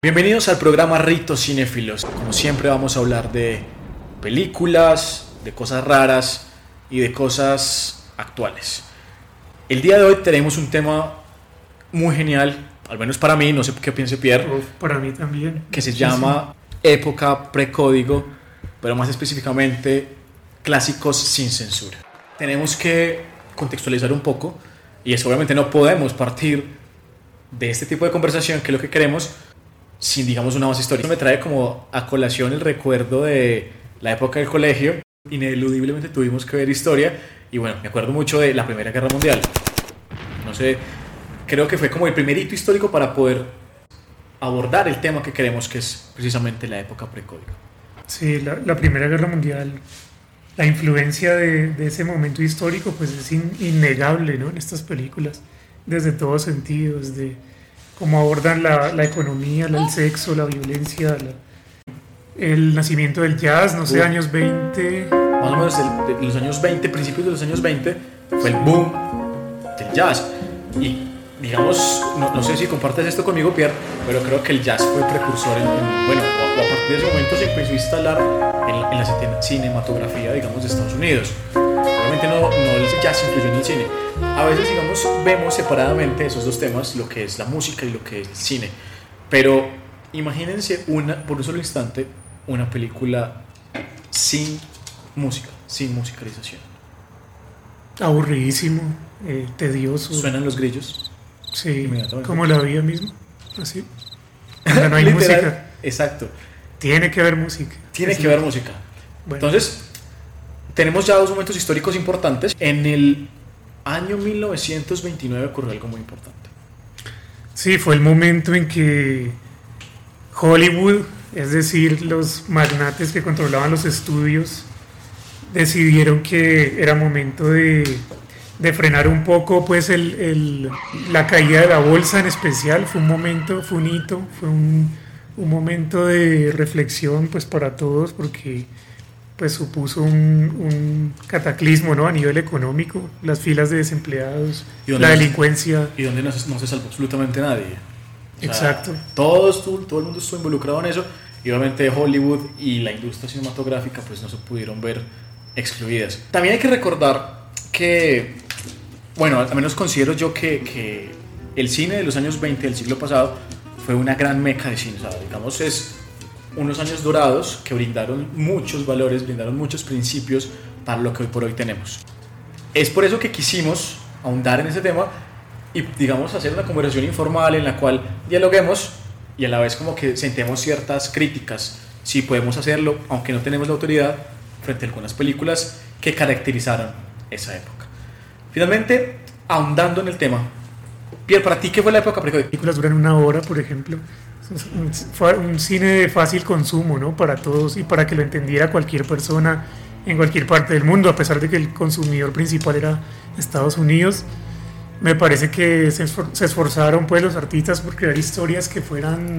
Bienvenidos al programa Ritos Cinéfilos. Como siempre vamos a hablar de películas, de cosas raras y de cosas actuales. El día de hoy tenemos un tema muy genial, al menos para mí, no sé qué piense Pierre, Uf, para mí también. que se llama época precódigo, pero más específicamente clásicos sin censura. Tenemos que contextualizar un poco y es obviamente no podemos partir de este tipo de conversación, que es lo que queremos, sin digamos una base histórica. Me trae como a colación el recuerdo de la época del colegio. Ineludiblemente tuvimos que ver historia y bueno, me acuerdo mucho de la Primera Guerra Mundial. No sé, creo que fue como el primer hito histórico para poder abordar el tema que queremos, que es precisamente la época precódigo. Sí, la, la Primera Guerra Mundial, la influencia de, de ese momento histórico, pues es in- innegable, ¿no? En estas películas, desde todos sentidos, de cómo abordan la, la economía, la- el sexo, la violencia, la- el nacimiento del jazz, no sé, Uf. años 20. Más o menos de los años 20, principios de los años 20, fue el boom del jazz. Y digamos, no, no sé si compartes esto conmigo, Pierre, pero creo que el jazz fue precursor en, en- bueno, o, o a partir de ese momento se empezó a instalar en, en la cine- cinematografía, digamos, de Estados Unidos. Obviamente no, no el jazz influyó en el cine. A veces, digamos, vemos separadamente esos dos temas, lo que es la música y lo que es el cine. Pero imagínense una, por un solo instante, una película sin música, sin musicalización. Aburridísimo, eh, tedioso. Suenan los grillos. sí, como la vida misma, así. Cuando no hay Literal, música, Exacto. tiene que haber música. Tiene que haber música. Bueno. Entonces, tenemos ya dos momentos históricos importantes. En el año 1929 ocurrió algo muy importante. Sí, fue el momento en que Hollywood, es decir, los magnates que controlaban los estudios, decidieron que era momento de, de frenar un poco pues el, el- la caída de la bolsa en especial. Fue un momento, fue un hito, fue un, un momento de reflexión pues para todos porque pues supuso un, un cataclismo ¿no? a nivel económico, las filas de desempleados, ¿Y dónde la delincuencia. Y donde no se, no se salvó absolutamente nadie. O sea, Exacto. Todos, todo el mundo estuvo involucrado en eso. Y obviamente Hollywood y la industria cinematográfica pues no se pudieron ver excluidas. También hay que recordar que, bueno, al menos considero yo que, que el cine de los años 20 del siglo pasado fue una gran meca de cine. O sea, digamos, es unos años dorados que brindaron muchos valores, brindaron muchos principios para lo que hoy por hoy tenemos. Es por eso que quisimos ahondar en ese tema y, digamos, hacer una conversación informal en la cual dialoguemos y a la vez como que sentemos ciertas críticas, si podemos hacerlo, aunque no tenemos la autoridad, frente a algunas películas que caracterizaron esa época. Finalmente, ahondando en el tema, Pierre, ¿para ti qué fue la época películas duran una hora, por ejemplo. Un, cine de fácil consumo, ¿no? Para todos y para que lo entendiera cualquier persona en cualquier parte del mundo, a pesar de que el consumidor principal era Estados Unidos. Me parece que se, esfor- se esforzaron pues los artistas por crear historias que fueran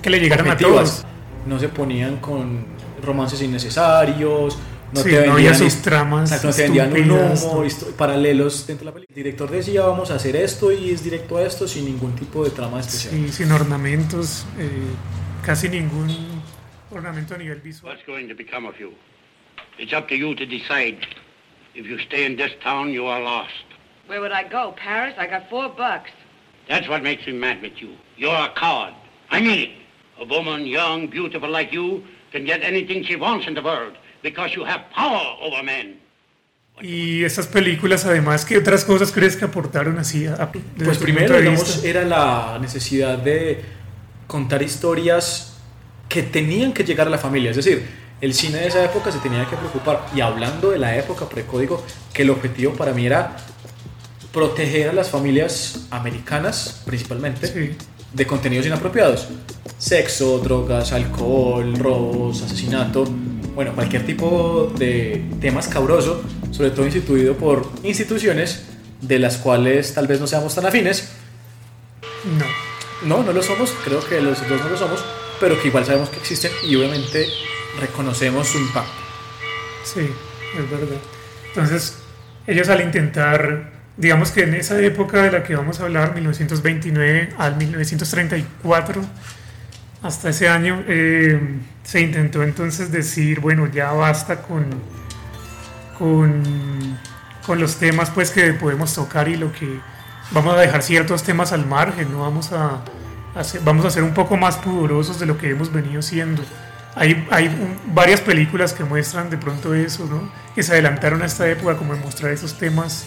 que le llegaran a Objetivas. todos. No se ponían con romances innecesarios, no Sí, te no había vendían sus tramas Exacto, no te vendían un humo, paralelos dentro de la película. El director decía, vamos a hacer esto y es directo a esto sin ningún tipo de trama especial. Sí, sin ornamentos, eh, casi ningún ornamento a nivel visual. What's going to become of you? It's up to you to decide. If you stay in this town, you are lost. Where would I go? Paris? I got four bucks. That's what makes me mad with you. You're a coward. I mean it. A woman, young, beautiful like you, can get anything she wants in the world because you have power over men. Y esas películas, además, ¿qué otras cosas crees que aportaron así? A, Pues primero, digamos, era la necesidad de contar historias que tenían que llegar a la familia. Es decir, el cine de esa época se tenía que preocupar. Y hablando de la época precódigo, que el objetivo para mí era proteger a las familias americanas, principalmente, Sí. de contenidos inapropiados. Sexo, drogas, alcohol, robos, asesinato. Bueno, cualquier tipo de tema escabroso, sobre todo instituido por instituciones de las cuales tal vez no seamos tan afines. No. No, no lo somos, creo que los dos no lo somos, pero que igual sabemos que existen y obviamente reconocemos su impacto. Sí, es verdad. Entonces, ellos al intentar, digamos que en esa época de la que vamos a hablar, 1929 al 1934, hasta ese año eh, se intentó entonces decir, bueno, ya basta con, con, con los temas pues que podemos tocar y lo que vamos a dejar ciertos temas al margen, no vamos a, hacer, vamos a ser un poco más pudorosos de lo que hemos venido siendo. Hay, hay varias películas que muestran de pronto eso, ¿no? Que se adelantaron a esta época como en mostrar esos temas.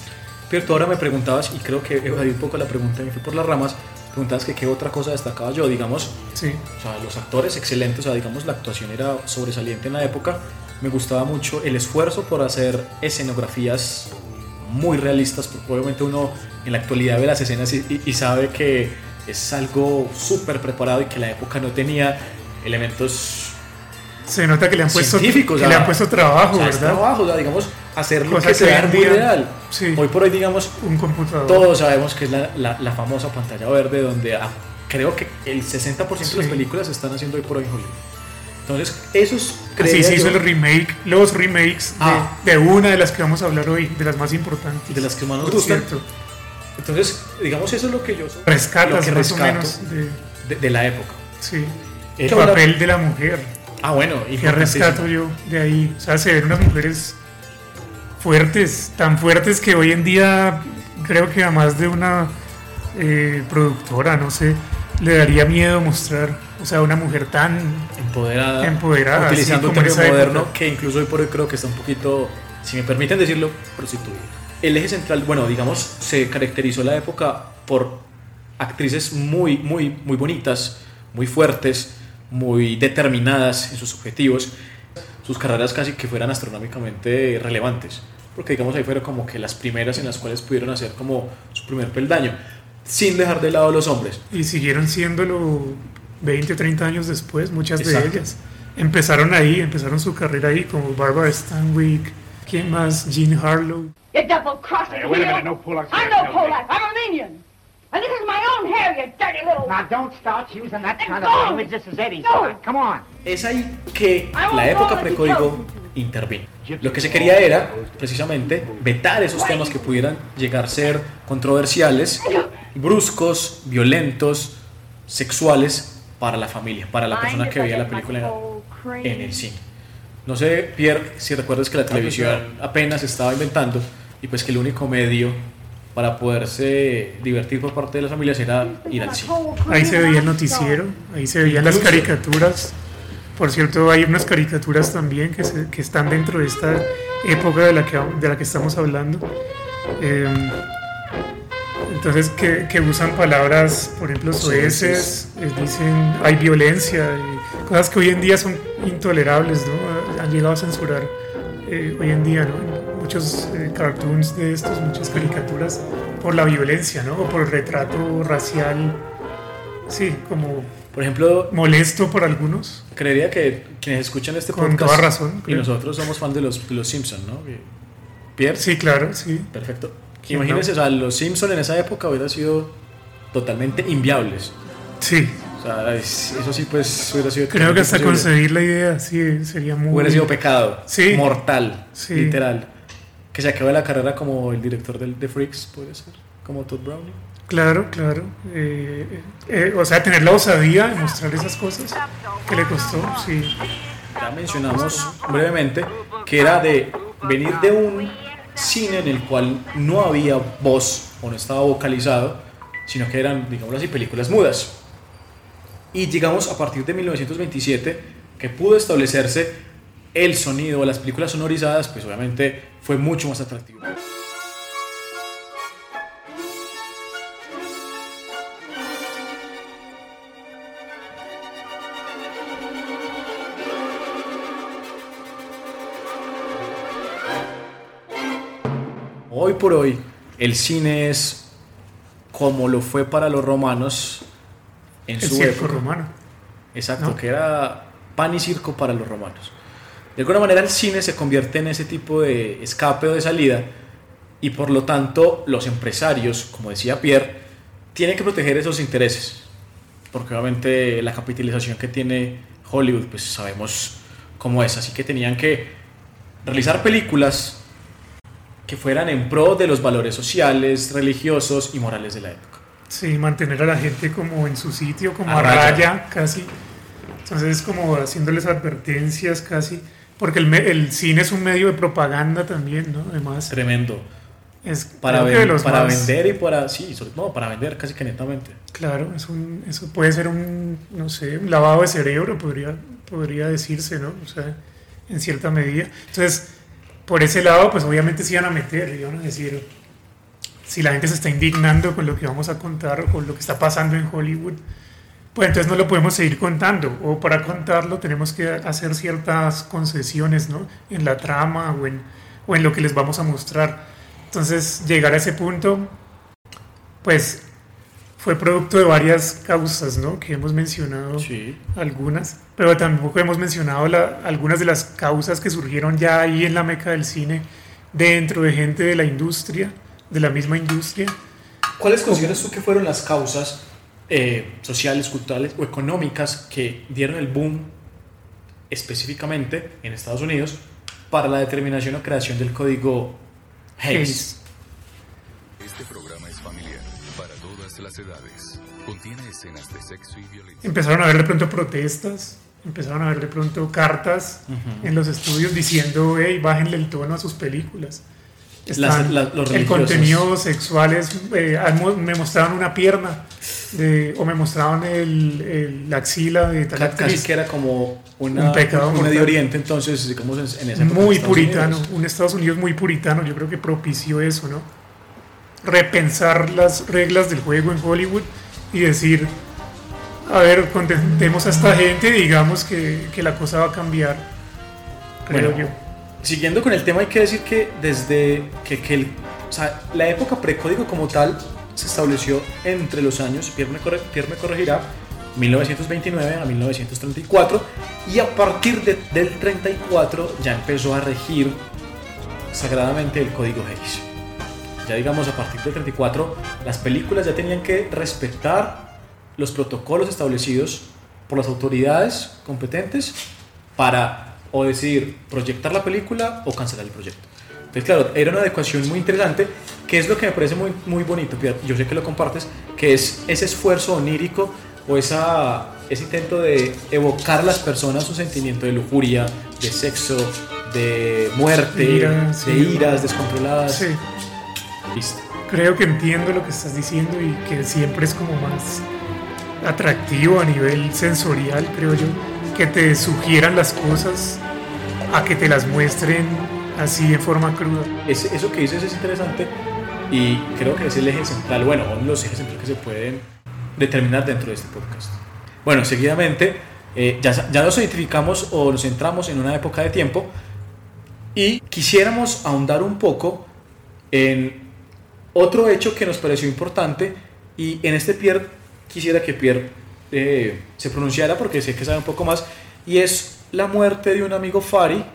Pero tú ahora me preguntabas, y creo que evadí un poco la pregunta me fui por las ramas, preguntabas que qué otra cosa destacaba yo, digamos, Sí, o sea, los actores excelentes, o sea, digamos, la actuación era sobresaliente en la época. Me gustaba mucho el esfuerzo por hacer escenografías muy realistas, porque obviamente uno en la actualidad ve las escenas y, y- sabe que es algo súper preparado y que la época no tenía elementos se nota que le han puesto, científicos. que o le sea, han puesto trabajo, o sea, ¿verdad? trabajo, o sea, digamos, hacerlo que que se vea muy real. sí. Hoy por hoy, digamos, Un computador. todos sabemos que es la, la- la famosa pantalla verde donde ah, creo que el 60% de las Sí. películas se están haciendo hoy por hoy en Hollywood. Entonces, esos Así creería se hizo el remake, los remakes de- Ah. de, una de las que vamos a hablar hoy, de las más importantes. De las que más nos gustan. Entonces, digamos, eso es lo que yo lo Rescatas que más o rescato menos de, de, de la época. sí, El el papel de la mujer. Ah, bueno, ¿Qué importantísimo. rescato yo de ahí? O sea, se ven unas mujeres fuertes, tan fuertes que hoy en día creo que a más de una eh, productora, no sé, le daría miedo mostrar, o sea, una mujer tan empoderada, Empoderada, utilizando un término moderno época. que incluso hoy por hoy creo que está un poquito, si me permiten decirlo, prostituido. El eje central, bueno, digamos, se caracterizó la época por actrices muy, muy, muy bonitas, muy fuertes, muy determinadas en sus objetivos, sus carreras casi que fueran astronómicamente relevantes, porque digamos ahí fueron como que las primeras en las cuales pudieron hacer como su primer peldaño, sin dejar de lado a los hombres. y siguieron siéndolo 20, 30 años después, muchas Exacto. de ellas. Empezaron ahí, empezaron su carrera ahí, como Barbara Stanwyck, ¿quién más? Jean Harlow. You double-crossing Hey, wait a minute, I'm no no. Polak. I'm Armenian. And this is my own hair, you dirty little... Now, don't start using that kind of language. This is Eddie's No. time. Come on. Es ahí que la época go precódigo intervino. Lo que se quería era precisamente vetar esos temas que pudieran llegar a ser controversiales, bruscos, violentos, sexuales para la familia, para la persona que veía la película en, el cine. No sé, Pierre, si recuerdas que la televisión apenas estaba inventando y pues que el único medio para poderse divertir por parte de las familias era ir al cine. Ahí se veía el noticiero, ahí se veían las caricaturas. Por cierto, hay unas caricaturas también que, se- que están dentro de esta época de la que, de la que estamos hablando. Eh, entonces, que, que usan palabras, por ejemplo, soeces, eh, dicen hay violencia, cosas que hoy en día son intolerables, ¿no? Han llegado a censurar eh, hoy en día, ¿no? Muchos eh, cartoons de estos, muchas caricaturas por la violencia, ¿no? O por el retrato racial, sí, como Por ejemplo, molesto por algunos. creería que quienes escuchan este Con podcast toda razón, y creo. nosotros somos fans de los, de los Simpsons, ¿no? Pierre, Sí, claro, sí. Perfecto. Imagínense, ¿no? o sea, los Simpsons en esa época hubieran sido totalmente inviables. Sí, O sea, es- eso sí, pues hubiera sido. creo que hasta imposible. concebir la idea, sí, sería muy... Hubiera sido pecado. Sí. Mortal. Sí. Literal. Que se acabe la carrera como el director del, de Freaks, puede ser. Como Todd Browning. Claro, claro. Eh, eh, o sea, tener la osadía de mostrar esas cosas que le costó, sí. Ya mencionamos brevemente que era de venir de un cine en el cual no había voz o no estaba vocalizado, sino que eran, digamos así, películas mudas. Y llegamos a partir de 1927, que pudo establecerse el sonido, las películas sonorizadas, pues obviamente fue mucho más atractivo. Hoy por hoy, el cine es como lo fue para los romanos en El su circo época. romano. Exacto, ¿no? que era pan y circo para los romanos. De alguna manera el cine se convierte en ese tipo de escape o de salida y por lo tanto los empresarios, como decía Pierre, tienen que proteger esos intereses. Porque obviamente la capitalización que tiene Hollywood, pues sabemos cómo es. Así que tenían que realizar películas que fueran en pro de los valores sociales, religiosos y morales de la época. Sí, mantener a la gente como en su sitio, como A a, raya. raya. casi. Entonces es como haciéndoles advertencias casi, porque el, el cine es un medio de propaganda también, ¿no? Además, Tremendo. es Para, ven- para más- vender y para. Sí, sobre todo para vender casi que netamente. Claro, es un, eso puede ser un, no sé, un lavado de cerebro, podría, podría decirse, ¿no? O sea, en cierta medida. Entonces, por ese lado, pues obviamente se iban a meter, iban a decir, si la gente se está indignando con lo que vamos a contar o con lo que está pasando en Hollywood, pues entonces no lo podemos seguir contando. O para contarlo tenemos que hacer ciertas concesiones, ¿no? En la trama o en, o en lo que les vamos a mostrar. Entonces, llegar a ese punto, pues fue producto de varias causas, ¿no? Que hemos mencionado Sí. algunas, pero tampoco hemos mencionado la- algunas de las causas que surgieron ya ahí en la meca del cine, dentro de gente de la industria, de la misma industria. ¿Cuáles consideras tú que fueron las causas eh, sociales, culturales o económicas que dieron el boom específicamente en Estados Unidos para la determinación o creación del código Hayes? Este programa es familiar para todas las edades. Contiene escenas de sexo y violencia. Empezaron a haber de pronto protestas, empezaron a haber de pronto cartas en los estudios diciendo, hey, bájenle el tono a sus películas. Las- Están- la- los el contenido sexual es, eh, me mostraban una pierna de- o me mostraban el, el- la axila de tal Ca- actriz. Que era como una, Un pecado un mortal. Medio Oriente, entonces, digamos, en, época muy puritano, Unidos. un Estados Unidos muy puritano, yo creo que propició eso, ¿no? Repensar las reglas del juego en Hollywood y decir, a ver, contentemos a esta gente digamos que, que la cosa va a cambiar, creo Bueno, yo. Siguiendo con el tema, hay que decir que desde que, que el- o sea, la época precódigo como tal se estableció entre los años, Pierre me, corre- Pierre me corregirá, 1929 a 1934, y a partir de- del 34 ya empezó a regir sagradamente el código Hayes. Ya digamos, a partir del 34, las películas ya tenían que respetar los protocolos establecidos por las autoridades competentes para o decidir proyectar la película o cancelar el proyecto. Entonces, claro, era una adecuación muy interesante, que es lo que me parece muy, muy bonito, yo sé que lo compartes, que es ese esfuerzo onírico o esa, ese intento de evocar a las personas un sentimiento de lujuria, de sexo, de muerte, Ira, sí. de iras descontroladas. Sí, Listo. creo que entiendo lo que estás diciendo y que siempre es como más atractivo a nivel sensorial, creo yo, que te sugieran las cosas a que te las muestren así de forma cruda. Ese- eso que dices es interesante y creo que es el eje central, bueno, uno de los ejes centrales que se pueden determinar dentro de este podcast. Bueno, seguidamente eh, ya, ya nos identificamos o nos centramos en una época de tiempo y quisiéramos ahondar un poco en otro hecho que nos pareció importante y en este Pierre quisiera que Pierre eh, se pronunciara porque sé que sabe un poco más y es la muerte de un amigo Fari,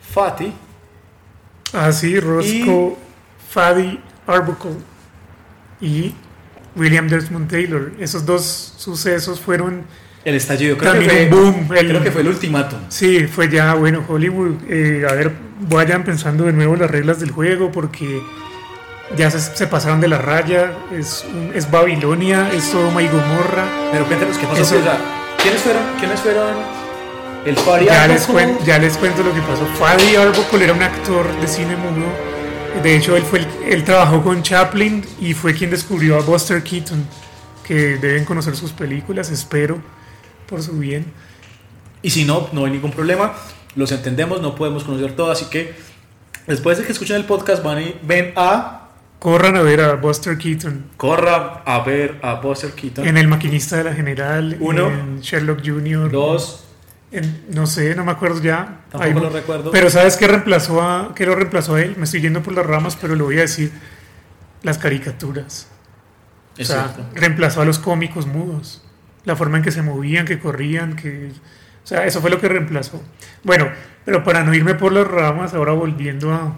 Fati, Así, Roscoe Fadi Arbuckle y William Desmond Taylor. Esos dos sucesos fueron, El estallido, creo que, También fue, un boom, el- creo que fue el ultimátum. sí, fue ya, bueno, Hollywood, eh, a ver, vayan pensando de nuevo las reglas del juego porque ya se, se pasaron de la raya, es, un- es Babilonia, es Sodoma y Gomorra. Pero cuéntanos qué pasó. Eso- ¿quiénes fueron? ¿Quiénes fueron? El Fari Ya les, cuen- ya les cuento lo que pasó. Fadi Arbuckle era un actor de cine mudo. De hecho, él, fue el- él trabajó con Chaplin y fue quien descubrió a Buster Keaton, que deben conocer sus películas, espero, por su bien. Y si no, no hay ningún problema. Los entendemos, no podemos conocer todo. Así que después de que escuchen el podcast, van y ven a. Corran a ver a Buster Keaton Corra a ver a Buster Keaton. en El Maquinista de la General, Uno. en Sherlock Jr., Dos. En- no sé, no me acuerdo ya. Tampoco Ahí- lo recuerdo. Pero ¿sabes qué reemplazó a, qué lo reemplazó a él? Me estoy yendo por las ramas, pero lo voy a decir. Las caricaturas. Es o sea, cierto. reemplazó a los cómicos mudos. La forma en que se movían, que corrían, que... O sea, eso fue lo que reemplazó. Bueno, pero para no irme por las ramas, ahora volviendo a,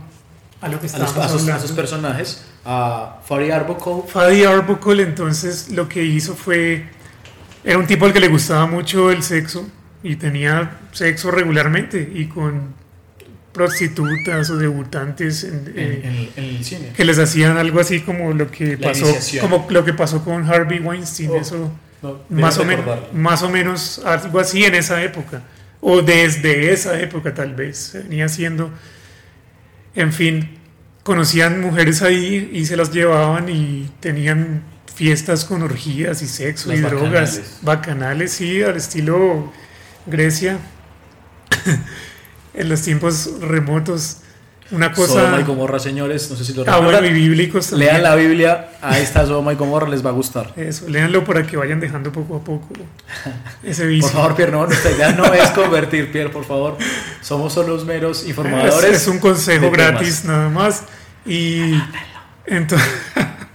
a lo que A, los, a esos, a esos personajes. A Fari Arbuckle. Fadi Arbuckle entonces lo que hizo fue... Era un tipo al que le gustaba mucho el sexo y tenía sexo regularmente y con prostitutas o debutantes en- eh, en- en el cine. que les hacían algo así como lo que La pasó iniciación. como lo que pasó con Harvey Weinstein Oh. eso No, más, o debes men- recordar. más o menos algo así en esa época, o desde esa época tal vez, venía haciendo, en fin, conocían mujeres ahí y se las llevaban y tenían fiestas con orgías y sexo Las y drogas bacanales, sí, al estilo Grecia, en los tiempos remotos, una cosa... Sodoma y Gomorra, señores, no sé si lo Ah, recuerdan. y bíblicos también. Lean la Biblia, ahí está Sodoma y Gomorra, les va a gustar. Eso, léanlo para que vayan dejando poco a poco ese vicio. Por favor, Pierre, no, nuestra idea no es convertir, Pierre, por favor. Somos solo los meros Es, informadores. es un consejo gratis nada más. Y en, to-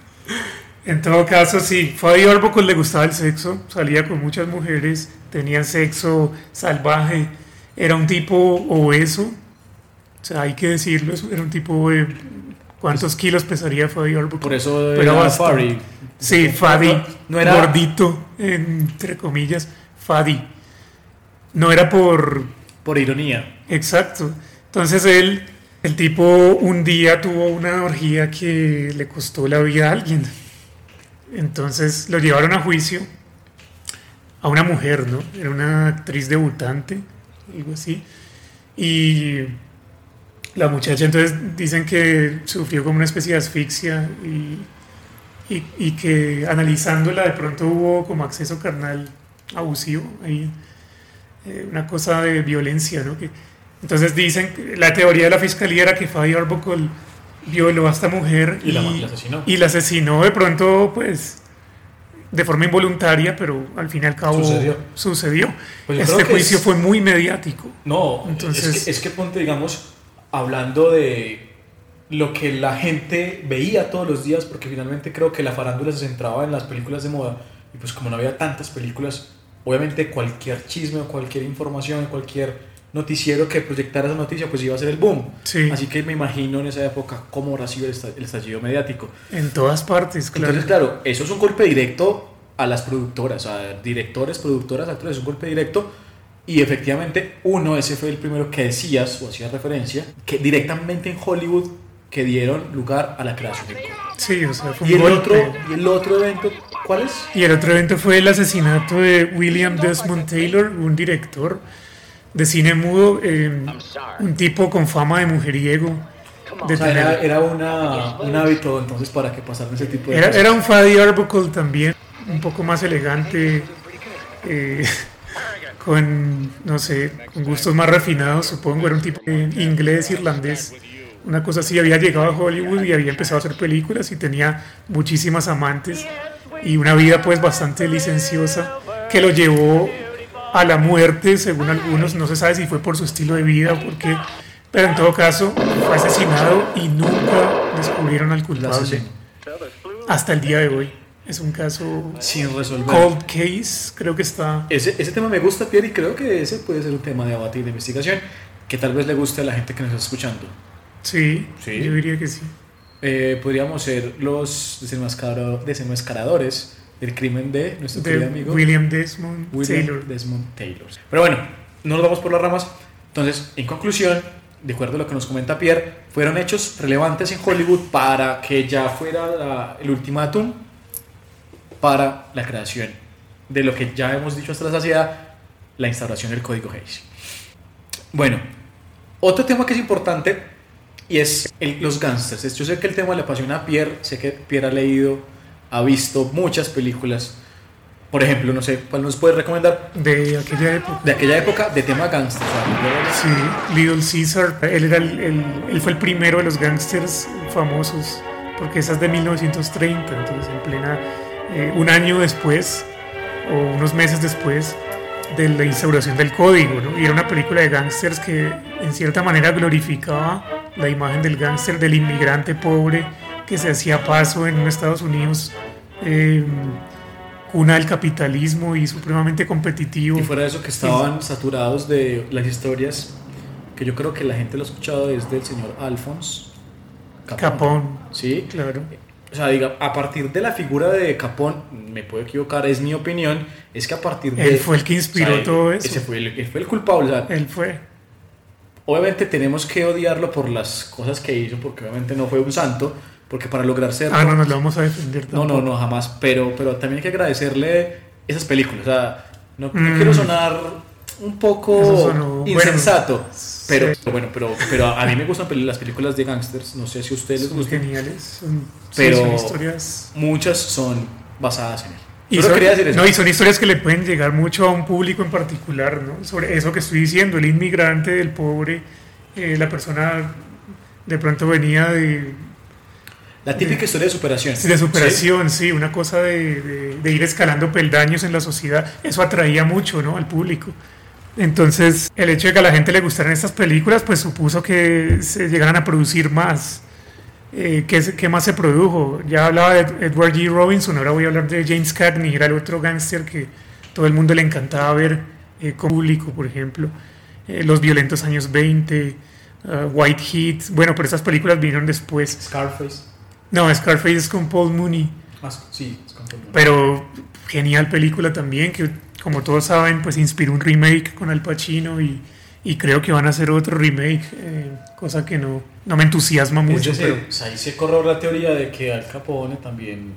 en todo caso, sí, Fabio Arbuckle le gustaba el sexo, salía con muchas mujeres, tenía sexo salvaje, era un tipo obeso, o sea, hay que decirlo, era un tipo de... ¿Cuántos kilos pesaría Fabio Arbuckle? Por eso Pero era bastante. Furry. Sí, Fadi, No, era- gordito, entre comillas, Fadi. No era por Por ironía. Exacto. Entonces él, el tipo un día tuvo una orgía que le costó la vida a alguien. Entonces lo llevaron a juicio a una mujer, ¿no? Era una actriz debutante, algo así. Y la muchacha entonces dicen que sufrió como una especie de asfixia y, y, y que analizándola de pronto hubo como acceso carnal abusivo ahí eh, una cosa de violencia, ¿no? Que, entonces dicen, la teoría de la fiscalía era que Fabio Arbuckle violó a esta mujer Y la- la asesinó. y la asesinó de pronto, pues, de forma involuntaria, pero al fin y al cabo Sucedió. sucedió. Pues este juicio es- fue muy mediático. No, Entonces- es, que, es que ponte, digamos, hablando de lo que la gente veía todos los días, porque finalmente creo que la farándula se centraba en las películas de moda, y pues como no había tantas películas, obviamente cualquier chisme o cualquier información, cualquier noticiero que proyectara esa noticia, pues iba a ser el boom. Sí. Así que me imagino en esa época cómo habrá sido el esta- el estallido mediático. En todas partes, claro. Entonces, claro, eso es un golpe directo a las productoras, a directores, productoras, actores, es un golpe directo. Y efectivamente, uno, ese fue el primero que decías o hacías referencia, que directamente en Hollywood que dieron lugar a la creación del cómic. Sí, o sea, fue Y un el, golpe. otro, y el otro evento, ¿cuál es? Y el otro evento fue el asesinato de William Desmond Taylor, un director de cine mudo, eh, un tipo con fama de mujeriego. De O sea, era, tener- era una, un hábito entonces para que pasaran ese tipo de era, cosas. era un Fadi Arbuckle también, un poco más elegante, eh, con, no sé, con gustos más refinados, supongo. Era un tipo inglés, irlandés, una cosa así. Había llegado a Hollywood y había empezado a hacer películas y tenía muchísimas amantes y una vida pues bastante licenciosa que lo llevó a la muerte, según algunos. No se sabe si fue por su estilo de vida o por qué. Pero en todo caso, fue asesinado y nunca descubrieron al culpable hasta el día de hoy. Es un caso Sin resolver. cold case, creo que está. Ese, ese tema me gusta, Pierre, y creo que ese puede ser un tema de debate y de investigación que tal vez le guste a la gente que nos está escuchando. Sí, Sí. yo diría que sí. Eh, podríamos ser los desenmascaro- desenmascaradores del crimen de nuestro De querido amigo William Desmond William Taylor. Desmond Taylor. Pero bueno, no nos vamos por las ramas. Entonces, en conclusión, de acuerdo a lo que nos comenta Pierre, fueron hechos relevantes en Hollywood para que ya fuera la- el ultimátum para la creación de lo que ya hemos dicho hasta la saciedad, la instauración del código Hayes. Bueno, otro tema que es importante y es el- los gángsters. Yo sé que el tema le apasiona a Pierre, sé que Pierre ha leído, ha visto muchas películas. Por ejemplo, no sé, ¿cuál nos puede recomendar De aquella época. de aquella época de tema yo- Sí, Little Caesar, él, era el, el- él fue el primero de los gángsters famosos, porque esa es de 1930, entonces en plena, eh, un año después, o unos meses después de la instauración del código, ¿no? y era una película de gángsters que en cierta manera glorificaba la imagen del gángster, del inmigrante pobre que se hacía paso en Estados Unidos. eh, cuna del capitalismo y supremamente competitivo. Y fuera de eso que estaban saturados de las historias que yo creo que la gente lo ha escuchado desde el señor Alphonse Capón, Sí, claro. O sea, diga, a partir de la figura de Capón, me puedo equivocar, es mi opinión, es que a partir de... Él fue el que inspiró o sea, todo eso. Ese fue el, él fue el culpable. o sea, Él fue. obviamente tenemos que odiarlo por las cosas que hizo, porque obviamente no fue un santo, porque para lograr ser... Ah, no nos lo vamos a defender. No, no, tampoco. no, jamás. Pero, pero también hay que agradecerle esas películas. O sea, no, no Mm. quiero sonar un poco insensato. pero, sí. bueno, pero, pero a mí me gustan las películas de gangsters. No sé si a ustedes les gustan. geniales. Son, Pero- son historias. Muchas son basadas en él. Y son, quería decir eso. no, y son historias que le pueden llegar mucho a un público en particular, ¿no? Sobre eso que estoy diciendo, el inmigrante, el pobre, eh, la persona de pronto venía de, La típica historia de superación. de superación, sí, una cosa de, de- de ir escalando peldaños en la sociedad. Eso atraía mucho, ¿no? Al público. Entonces, el hecho de que a la gente le gustaran estas películas, pues supuso que se llegaran a producir más. Eh, ¿qué, qué más se produjo? Ya hablaba de Edward G. Robinson, ahora voy a hablar de James Cagney, era el otro gángster que todo el mundo le encantaba ver eh, con público, por ejemplo. Eh, Los violentos años 20, uh, White Heat, bueno, pero esas películas vinieron después. Scarface. No, Scarface es con Paul Mooney, Más, sí, es con el mundo. pero genial película también, que como todos saben, pues inspiró un remake con Al Pacino y, y creo que van a hacer otro remake, eh, cosa que no, no me entusiasma mucho. Decir, pero- o sea, ahí se corrió la teoría de que Al Capone también,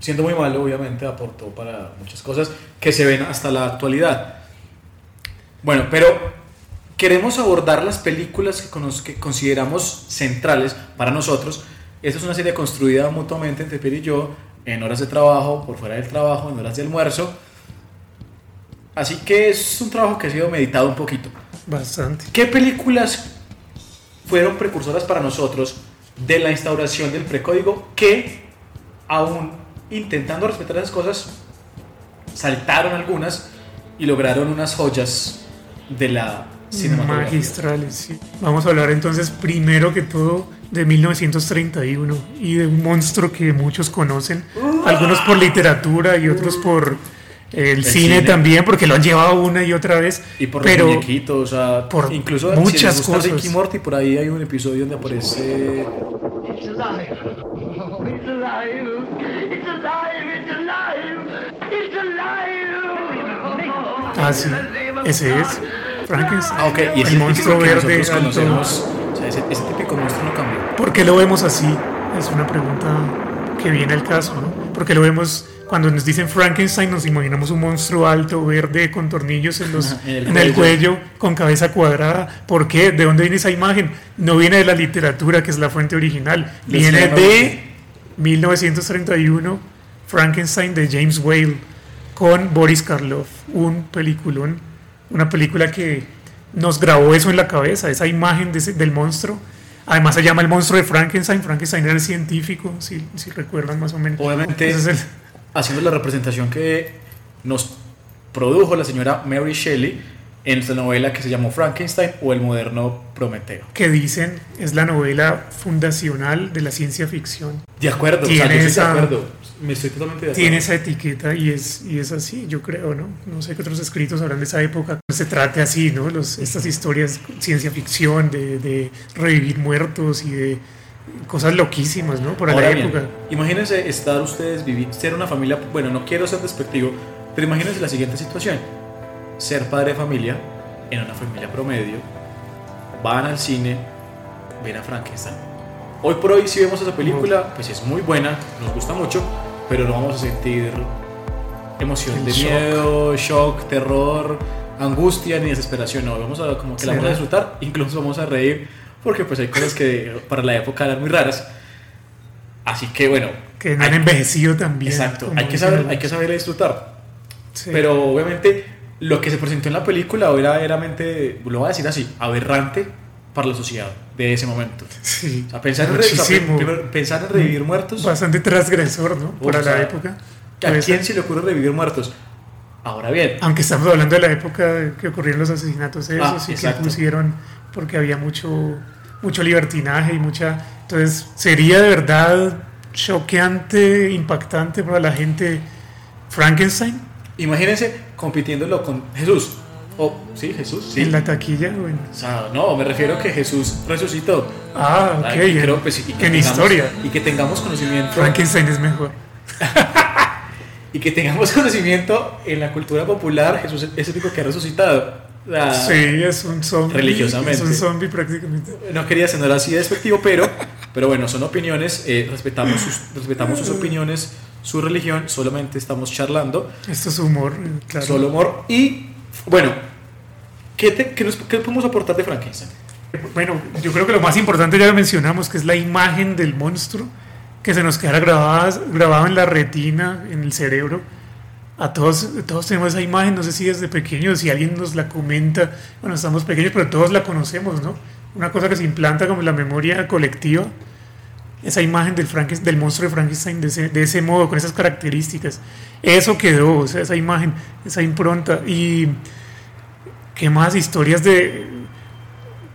siendo muy malo, obviamente aportó para muchas cosas que se ven hasta la actualidad. Bueno, pero queremos abordar las películas que, que consideramos centrales para nosotros. Esta es una serie construida mutuamente entre Pierre y yo en horas de trabajo, por fuera del trabajo, en horas de almuerzo. Así que es un trabajo que ha sido meditado un poquito. Bastante. ¿Qué películas fueron precursoras para nosotros de la instauración del precódigo que, aún intentando respetar esas cosas, saltaron algunas y lograron unas joyas de la cinematografía? Magistrales, sí. Vamos a hablar entonces primero que todo de 1931 y de un monstruo que muchos conocen, algunos por literatura y otros por el, El cine, cine. también, porque lo han llevado una y otra vez. Y por pero los muñequitos, o sea, por incluso muchas si cosas. Ricky Morty, por ahí hay un episodio donde aparece It's alive. Oh, it's alive. It's alive. It's alive. It's alive. Ah, sí, ese es Frankenstein. Ah, ok, y el monstruo verde nosotros alto. conocemos, o sea, ese, ese típico monstruo no cambió. ¿Por qué lo vemos así? Es una pregunta que viene al caso, ¿no? Porque lo vemos cuando nos dicen Frankenstein, nos imaginamos un monstruo alto, verde, con tornillos en, los, en el en el cuello. con cabeza cuadrada. ¿Por qué? ¿De dónde viene esa imagen? No viene de la literatura, que es la fuente original. Viene de 1931, Frankenstein de James Whale, con Boris Karloff. Un peliculón, una película que nos grabó eso en la cabeza, esa imagen de ese- del monstruo. Además se llama el monstruo de Frankenstein. Frankenstein era el científico, si, si recuerdan más o menos. Obviamente, Ese es el- haciendo la representación que nos produjo la señora Mary Shelley en esta novela que se llamó Frankenstein o el moderno Prometeo. que dicen es la novela fundacional de la ciencia ficción. De acuerdo, o sea, Tiene yo estoy esa- de acuerdo. Me estoy totalmente de acuerdo. Tiene esa etiqueta y es, y es así, yo creo, ¿no? No sé qué otros escritos habrán de esa época. Se trate así, ¿no? Los, estas historias, ciencia ficción, de, de revivir muertos y de cosas loquísimas, ¿no? Por Ahora la bien, época. imagínense estar ustedes, vivir, ser una familia, bueno, no quiero ser despectivo, pero imagínense la siguiente situación. Ser padre de familia en una familia promedio, van al cine, ven a Frankenstein. Hoy por hoy si vemos esa película, pues es muy buena, nos gusta mucho, pero no vamos a sentir emoción El de shock. miedo, shock, terror, angustia ni desesperación, no, vamos a como que la vamos a disfrutar, incluso vamos a reír, porque pues hay cosas que para la época eran muy raras. Así que bueno, Que no hay- han envejecido también. Exacto, hay que saber, hay que saber disfrutar. Sí. Pero obviamente lo que se presentó en la película era veramente, lo voy a decir así, aberrante para la sociedad de ese momento. Sí, O sea, pensar, en, o sea, pensar en revivir muertos, Bastante transgresor, ¿no? Para o sea, la época. ¿a quién se le ocurre revivir muertos? Ahora bien, Aunque estamos hablando de la época que ocurrieron los asesinatos esos Ah, y que exacto. pusieron porque había mucho mucho libertinaje y mucha entonces sería de verdad choqueante, impactante para la gente Frankenstein imagínense compitiéndolo con Jesús. Oh, sí, Jesús, sí. en la taquilla, bueno. O sea, no, me refiero a que Jesús resucitó. Ah, ok. Y creo, pues, y que en tengamos- historia. Y que tengamos conocimiento. Frankenstein es mejor. y que tengamos conocimiento en la cultura popular, Jesús es el único que ha resucitado. Sea, sí, es un zombie. religiosamente. Es un zombie prácticamente. No quería sonar así de despectivo, pero, pero bueno, son opiniones, eh, respetamos, sus, respetamos sus opiniones su religión, solamente estamos charlando, Esto es humor, claro. solo humor. Y bueno, ¿qué, qué podemos aportar de Frankenstein? Bueno, yo creo que lo más importante ya lo mencionamos, que es la imagen del monstruo, que se nos queda grabada, grabado en la retina, en el cerebro. A todos, todos tenemos esa imagen, no sé si desde pequeños, si alguien nos la comenta cuando estamos pequeños, pero todos la conocemos, ¿no? Una cosa que se implanta como la memoria colectiva, esa imagen del, Franken- del monstruo de Frankenstein de ese, de ese modo, con esas características. Eso quedó, o sea, esa imagen, esa impronta. Y qué más historias de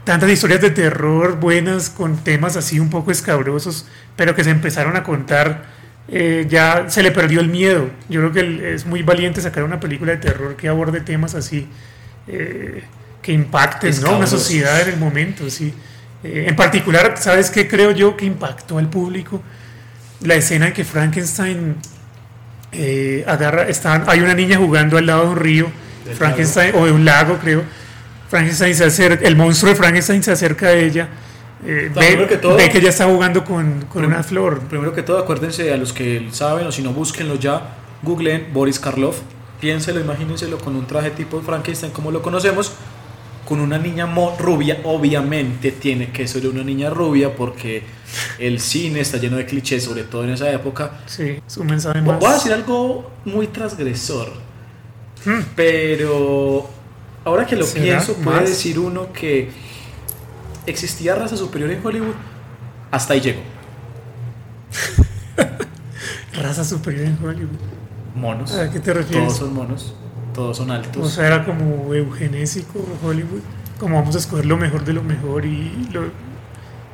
tantas historias de terror buenas con temas así un poco escabrosos, pero que se empezaron a contar, eh, ya se le perdió el miedo. Yo creo que es muy valiente sacar una película de terror que aborde temas así, eh, que impacten ¿no? una sociedad en el momento. Sí. Eh, en particular, ¿sabes qué creo yo que impactó al público? La escena en que Frankenstein eh, agarra, está, hay una niña jugando al lado de un río, Del Frankenstein, o de un lago, creo. Frankenstein se acerca, el monstruo de Frankenstein se acerca a ella, eh, ve, primero que todo- ve que ella está jugando con, con Prim- una flor. Primero que todo, acuérdense a los que saben o si no, búsquenlo ya. Googleen Boris Karloff. Piénselo, imagínenselo con un traje tipo Frankenstein como lo conocemos. Con una niña mo- rubia, obviamente tiene que ser una niña rubia porque el cine está lleno de clichés, sobre todo en esa época. Sí, es un mensaje Voy más. a decir algo muy transgresor, Hmm. pero ahora que lo ¿Será pienso, puede decir uno que existía raza superior en Hollywood. Hasta ahí llegó. Raza superior en Hollywood. Monos. ¿A qué te refieres? Todos son monos, todos son altos. O sea, era como eugenésico Hollywood. Como vamos a escoger lo mejor de lo mejor y lo,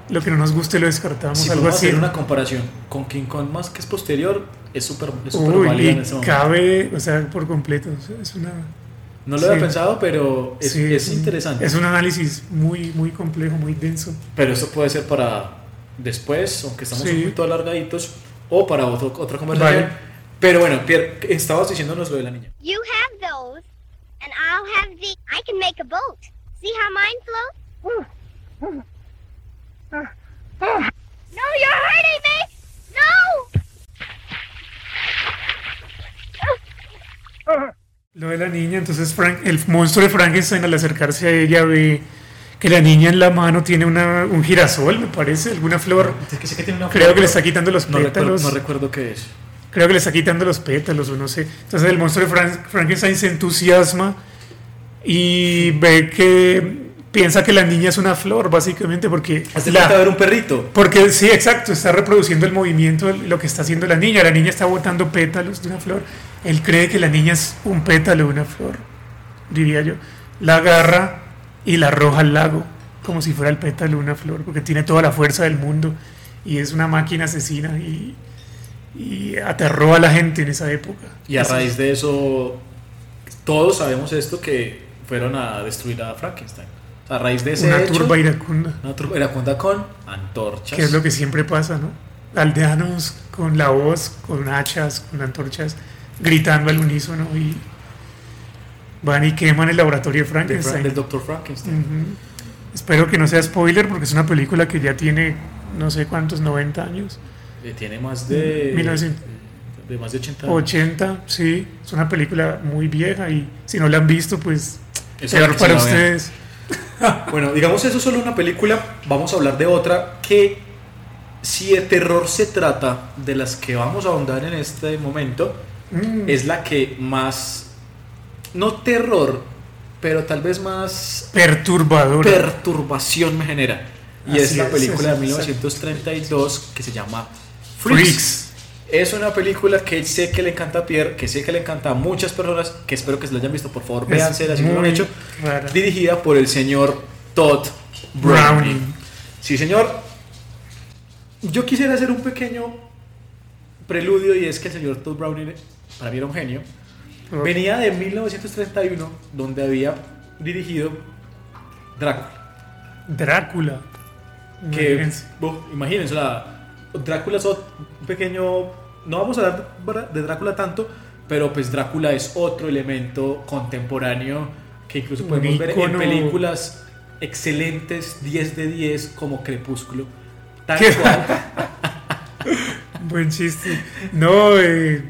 lo que no nos guste lo descartamos. si algo así. hacer una comparación con King Kong más que es posterior, es súper válida en ese momento. cabe, o sea, por completo. o sea, es una. No lo sí. había pensado, pero es, sí, es interesante. Es un análisis muy, muy complejo, muy denso. Pero esto puede ser para después, aunque estamos Sí. un poquito alargaditos, o para otro- otra conversación. Vale. Pero bueno, Pierre, estabas diciéndonos lo de la niña. You I'll have the. I can make a boat. See how mine floats? No, you're hurting me! No! Lo de la niña, entonces Frank, el monstruo de Frankenstein al acercarse a ella ve que la niña en la mano tiene una, un girasol, me parece, alguna flor. Es que sé que tiene una Creo que le flor, está quitando los no recuerdo, pétalos. no recuerdo qué es. Creo que le está quitando los pétalos o no sé. Entonces el monstruo de Fran- Frankenstein se entusiasma y ve que piensa que la niña es una flor, básicamente, porque Hace la- falta ver un perrito. porque sí, exacto, está reproduciendo el movimiento lo que está haciendo la niña. La niña está botando pétalos de una flor. Él cree que la niña es un pétalo de una flor, diría yo. La agarra y la arroja al lago, como si fuera el pétalo de una flor, porque tiene toda la fuerza del mundo y es una máquina asesina y, y aterró a la gente en esa época. Y a Así- raíz de eso, todos sabemos esto que fueron a destruir a Frankenstein. O sea, a raíz de ese una hecho, turba iracunda, una turba iracunda con antorchas. que es lo que siempre pasa, ¿no? Aldeanos con la voz, con hachas, con antorchas, gritando al unísono y van y queman el laboratorio de de Fra- Frankenstein. del Dr. Frankenstein. Ujú. Espero que no sea spoiler porque es una película que ya tiene no sé cuántos, 90 años, Eh, tiene más de, 1900. de más de 80 años. 80, sí, es una película muy vieja y si no la han visto, pues Es peor para ustedes. Bueno, digamos eso es solo una película, vamos a hablar de otra que si de terror se trata, de las que vamos a ahondar en este momento, Mm, es la que más, no terror, pero tal vez más perturbadora. perturbación me genera. Y es la es, película de es, 1932 que se llama Freaks. Freaks. Es una película que sé que le encanta a Pierre, que sé que le encanta a muchas personas, que espero que se la hayan visto, por favor, véanse, si no lo han hecho. rara. Dirigida por el señor Todd Browning. Browning. Sí, señor. Yo quisiera hacer un pequeño preludio y es que el señor Todd Browning, para mí era un genio, venía de 1931, donde había dirigido Drácula. Drácula. Que, Imagínense. uf, imagínense, sea, Drácula un pequeño. No vamos a hablar de Drácula tanto, pero pues Drácula es otro elemento contemporáneo que incluso podemos ver en películas excelentes, 10 de 10, como Crepúsculo. Tal cual. Buen chiste. No, eh,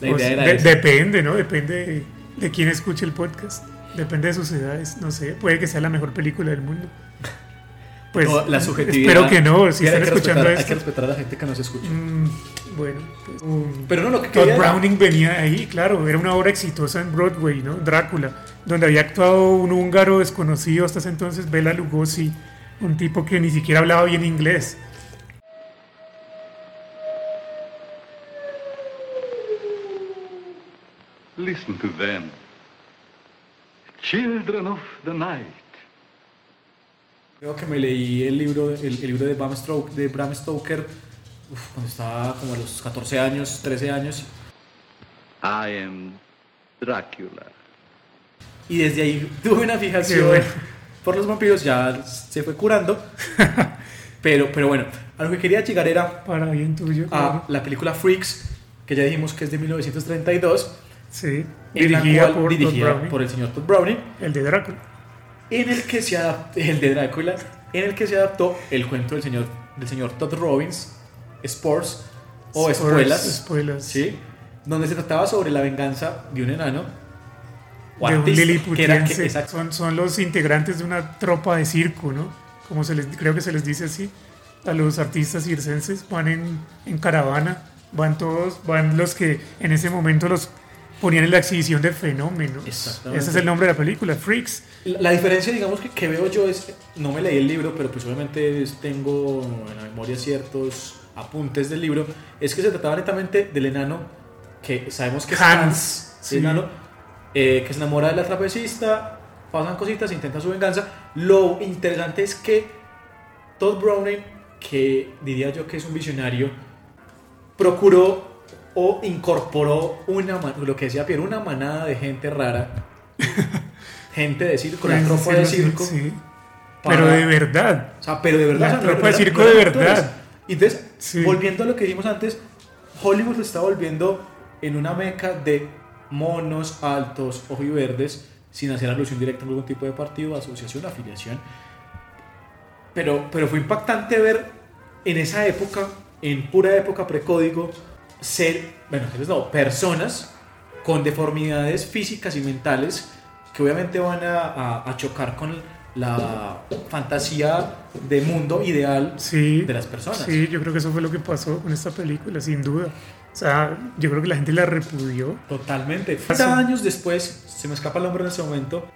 pues, de- depende, ¿no? Depende de, de quién escuche el podcast. Depende de sus edades. No sé, puede que sea la mejor película del mundo. Pues No, la subjetividad. espero que no, si están escuchando respetar- Hay que esto. respetar a la gente que nos escucha. mm, bueno, pues, um, Pero no, lo que Todd quería era- Browning venía ahí, claro, era una obra exitosa en Broadway, ¿no? Drácula, donde había actuado un húngaro desconocido hasta ese entonces, Bela Lugosi, un tipo que ni siquiera hablaba bien inglés. Listen to them. Children of the night. Creo que me leí el libro, el, el libro de, Bram Stoker, de Bram Stoker uf, cuando estaba como a los 14 años, 13 años. I am Dracula. Y desde ahí tuve una fijación bueno. por los vampiros, ya se fue curando. pero, pero bueno, a lo que quería llegar era Para bien tuyo. a la película Freaks, que ya dijimos que es de 1932, Sí, dirigida cual- por dirigida por el señor Todd Browning, el de Drácula. En el que se adaptó, el de Drácula, en el que se adaptó el cuento del señor, del señor Todd Robbins, Sports o Espuelas. ¿sí? donde se trataba sobre la venganza de un enano. o de un artista, que era- liliputiense. que- son, son los integrantes de una tropa de circo, ¿no? Como se les, creo que se les dice así. A los artistas circenses van en, en caravana, van todos, van los que en ese momento los ponían en la exhibición de fenómenos. Ese es el nombre de la película, Freaks. La diferencia, digamos, que, que veo yo es, no me leí el libro, pero pues obviamente tengo en la memoria ciertos apuntes del libro, es que se trataba netamente del enano que sabemos que es Hans, Hans, sí. enano, eh, que se enamora de la trapecista, pasan cositas, intenta su venganza. Lo interesante es que Todd Browning, que diría yo que es un visionario, procuró o incorporó una, lo que decía Pierre, una manada de gente rara, gente de circo, la tropa de circo. sí. para- Pero de verdad. O sea, pero de verdad. La o sea, no- tropa de circo de verdad. Y Entonces, Sí. volviendo a lo que dijimos antes, Hollywood se está volviendo en una meca de monos altos, verdes, sin hacer alusión directa a algún tipo de partido, asociación, afiliación. Pero, pero fue impactante ver en esa época, en pura época precódigo, ser, bueno, seres no, personas con deformidades físicas y mentales que obviamente van a, a- a chocar con la fantasía de mundo ideal Sí, de las personas. sí, yo creo que eso fue lo que pasó con esta película, sin duda. O sea, yo creo que la gente la repudió. Totalmente. 30 años después, se me escapa el nombre en ese momento,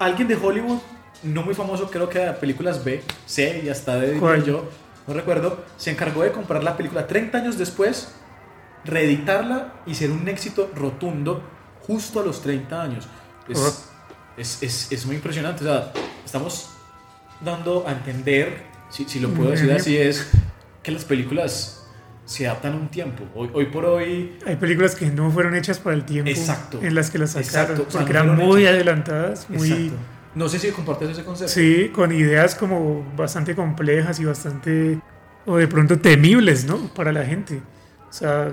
alguien de Hollywood, no muy famoso, creo que de películas B, C y hasta D, diría ¿Cuál? yo, no recuerdo, se encargó de comprar la película 30 años después, reeditarla y ser un éxito rotundo justo a los 30 años. Es, es, es- es muy impresionante. O sea, estamos dando a entender, si, si lo puedo decir así, es que las películas se adaptan a un tiempo. Hoy, hoy por hoy Hay películas que no fueron hechas para el tiempo Exacto. en las que las sacaron, Exacto. Porque no eran muy hechas. adelantadas, muy... Exacto. No sé si compartes ese concepto. Sí, con ideas como bastante complejas y bastante, o de pronto temibles, ¿no? Para la gente. O sea,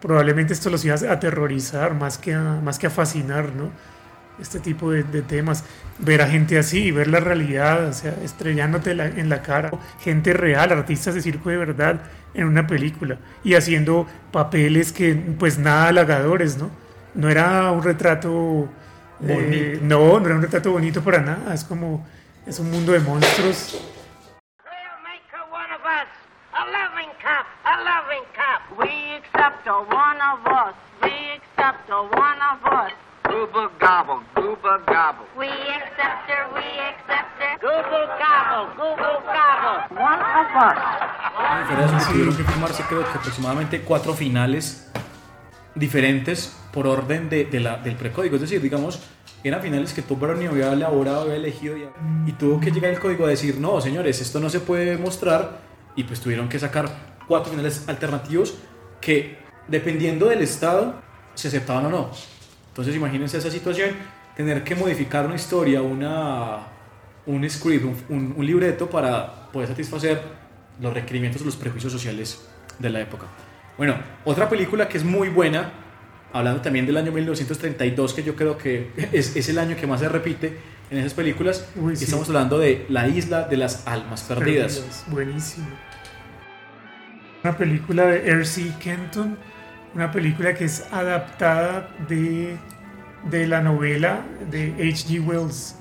probablemente esto los iba a aterrorizar más que a, más que a fascinar, ¿no? Este tipo de, de temas. Ver a gente así, ver la realidad, o sea, estrellándote la- en la cara. Gente real, artistas de circo de verdad en una película y haciendo papeles que, pues, nada halagadores, ¿no? No era un retrato. eh, no, no era un retrato bonito para nada. Es como. Es un mundo de monstruos. We'll make her one of us. A loving cup, a loving cup. Her one of us. We accept her one of us. Gooba gobble, gooba gobble. We accept her, we accept her. Google gobble, Google gobble. One of us. La diferencia es que tuvieron que filmarse creo que aproximadamente cuatro finales diferentes por orden de, de la, del precódigo. Es decir, digamos, eran finales que Tom Browning había elaborado, había elegido y, y tuvo que llegar el código a decir, no, señores, esto no se puede mostrar y pues tuvieron que sacar cuatro finales alternativos que dependiendo del estado se aceptaban o no. Entonces imagínense esa situación, tener que modificar una historia, una, un script, un, un- un libreto para poder satisfacer los requerimientos los prejuicios sociales de la época. Bueno, otra película que es muy buena, hablando también del año 1932, que yo creo que es, es el año que más se repite en esas películas, Uy, y sí. estamos hablando de La Isla de las Almas Perdidas. Buenísimo. Una película de R.C. Kenton, una película que es adaptada de, de la novela de H.G. Wells.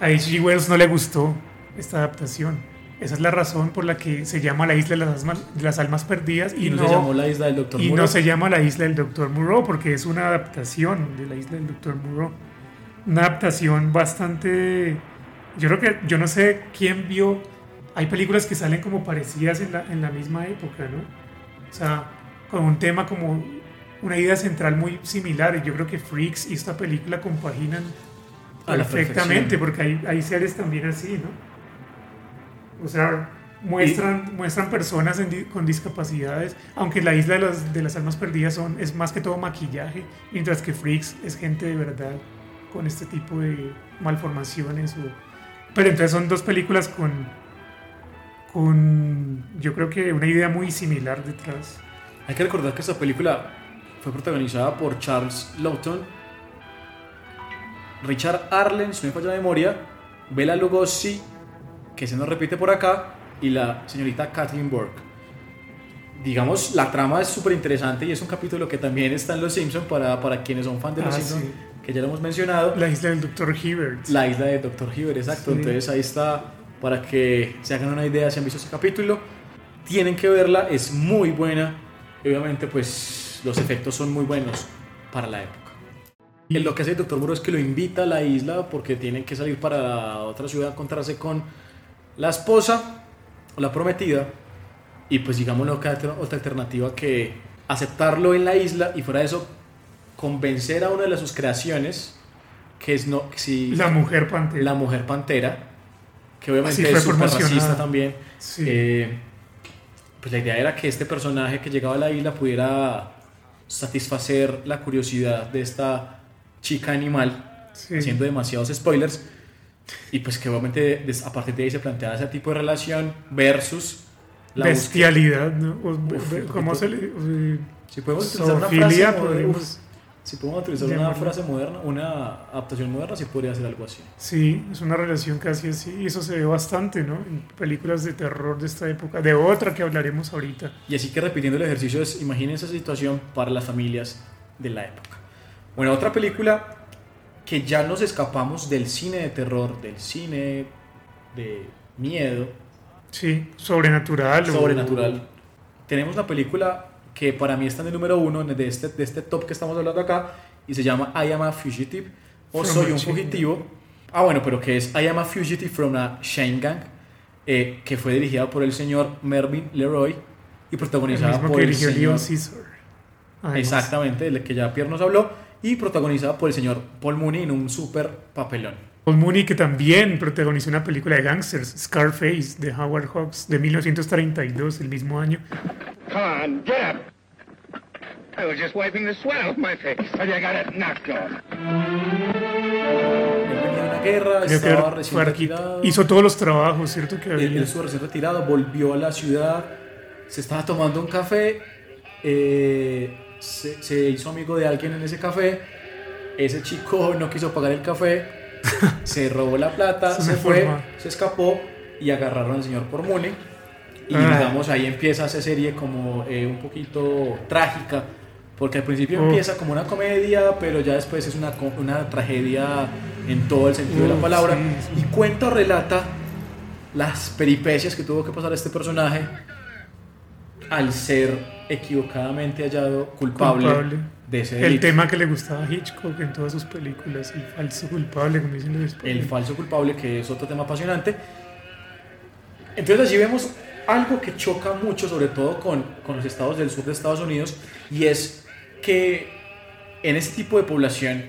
A H.G. Wells no le gustó esta adaptación. Esa es la razón por la que se llama la isla de las almas, de las almas perdidas Y, no, se llamó la isla del Doctor y Moreau. no se llama la isla del Dr. Moreau porque es una adaptación de la isla del Dr. Moreau. Una adaptación bastante... Yo creo que, yo no sé quién vio... Hay películas que salen como parecidas en la, en la misma época, ¿no? O sea, con un tema como una idea central muy similar. Y yo creo que Freaks y esta película compaginan A perfectamente porque hay, hay seres también así, ¿no? O sea, muestran, muestran personas en con discapacidades, aunque la isla de, las- de las almas perdidas son, es más que todo maquillaje, mientras que Freaks es gente de verdad con este tipo de malformaciones. o- Pero entonces son dos películas con, con, yo creo que una idea muy similar detrás. Hay que recordar que esta película fue protagonizada por Charles Lawton, Richard Arlen, si no me falla la memoria, Bela Lugosi, que se nos repite por acá, y la señorita Kathleen Burke. Digamos, la trama es súper interesante y es un capítulo que también está en Los Simpsons para, para quienes son fans de Los Ah, Simpsons, sí. que ya lo hemos mencionado. La isla del Dr. Hibbert. La isla de Dr. Hibbert, exacto. Sí. Entonces ahí está para que se hagan una idea si han visto ese capítulo. Tienen que verla, es muy buena. Y obviamente, pues los efectos son muy buenos para la época. Y lo que hace el Dr. Muro es que lo invita a la isla porque tienen que salir para otra ciudad a encontrarse con la esposa o la prometida. Y pues digamos no queda otra otra alternativa que aceptarlo en la isla y fuera de eso convencer a una de sus creaciones que es no si La mujer pantera. la mujer pantera, que obviamente es súper promocionada. racista también. Sí. Eh, pues la idea era que este personaje que llegaba a la isla pudiera satisfacer la curiosidad de esta chica animal, Sí. haciendo demasiados spoilers. Y pues que obviamente a partir de ahí se plantea ese tipo de relación versus la. Bestialidad, ¿no? Uf, ¿Cómo se le...? Si podemos utilizar una frase, podemos si podemos utilizar una frase moderna, una adaptación moderna, sí podría ser algo así. Sí, es una relación casi así, y eso se ve bastante, ¿no? En películas de terror de esta época, de otra que hablaremos ahorita. Y así que repitiendo el ejercicio es, imaginen esa situación para las familias de la época. Bueno, otra película que ya nos escapamos del cine de terror, del cine de miedo, Sí, sobrenatural. o- sobrenatural. Tenemos una película que para mí está en el número uno de este, de este top que estamos hablando acá y se llama I Am a Fugitive o Soy un fugitivo. Ah, bueno, pero que es I Am a Fugitive from a Chain Gang, eh, que fue dirigida por el señor Mervyn Leroy y El protagonizada mismo por que el dirigió señor... Caesar. Además. Exactamente, el que ya Pierre nos habló, y protagonizada por el señor Paul Mooney en un super papelón. Paul Mooney, que también protagonizó una película de gangsters, Scarface, de Howard Hawks, de 1932, el mismo año. Come on, get up. I was just wiping the sweat off my face. But you got it knocked off. Él guerra, Creo estaba recién retirado. Hizo todos los trabajos, ¿cierto? Que Él, había. él estuvo recién retirado, volvió a la ciudad, se estaba tomando un café, eh, se, se hizo amigo de alguien en ese café, ese chico no quiso pagar el café, se robó la plata, se fue, forma. se escapó y agarraron al señor por Mooney. Y Ah. digamos, ahí empieza esa serie como eh, un poquito trágica, porque al principio empieza como una comedia, pero ya después es una, una tragedia en todo el sentido de la palabra. sí, sí. Y cuenta o relata las peripecias que tuvo que pasar este personaje al ser equivocadamente hallado culpable, Culpable. De ese El tema que le gustaba a Hitchcock en todas sus películas, el falso culpable, como dicen los el españoles. falso culpable, que es otro tema apasionante. Entonces allí vemos algo que choca mucho, sobre todo con, con los estados del sur de Estados Unidos, y es que en este tipo de población,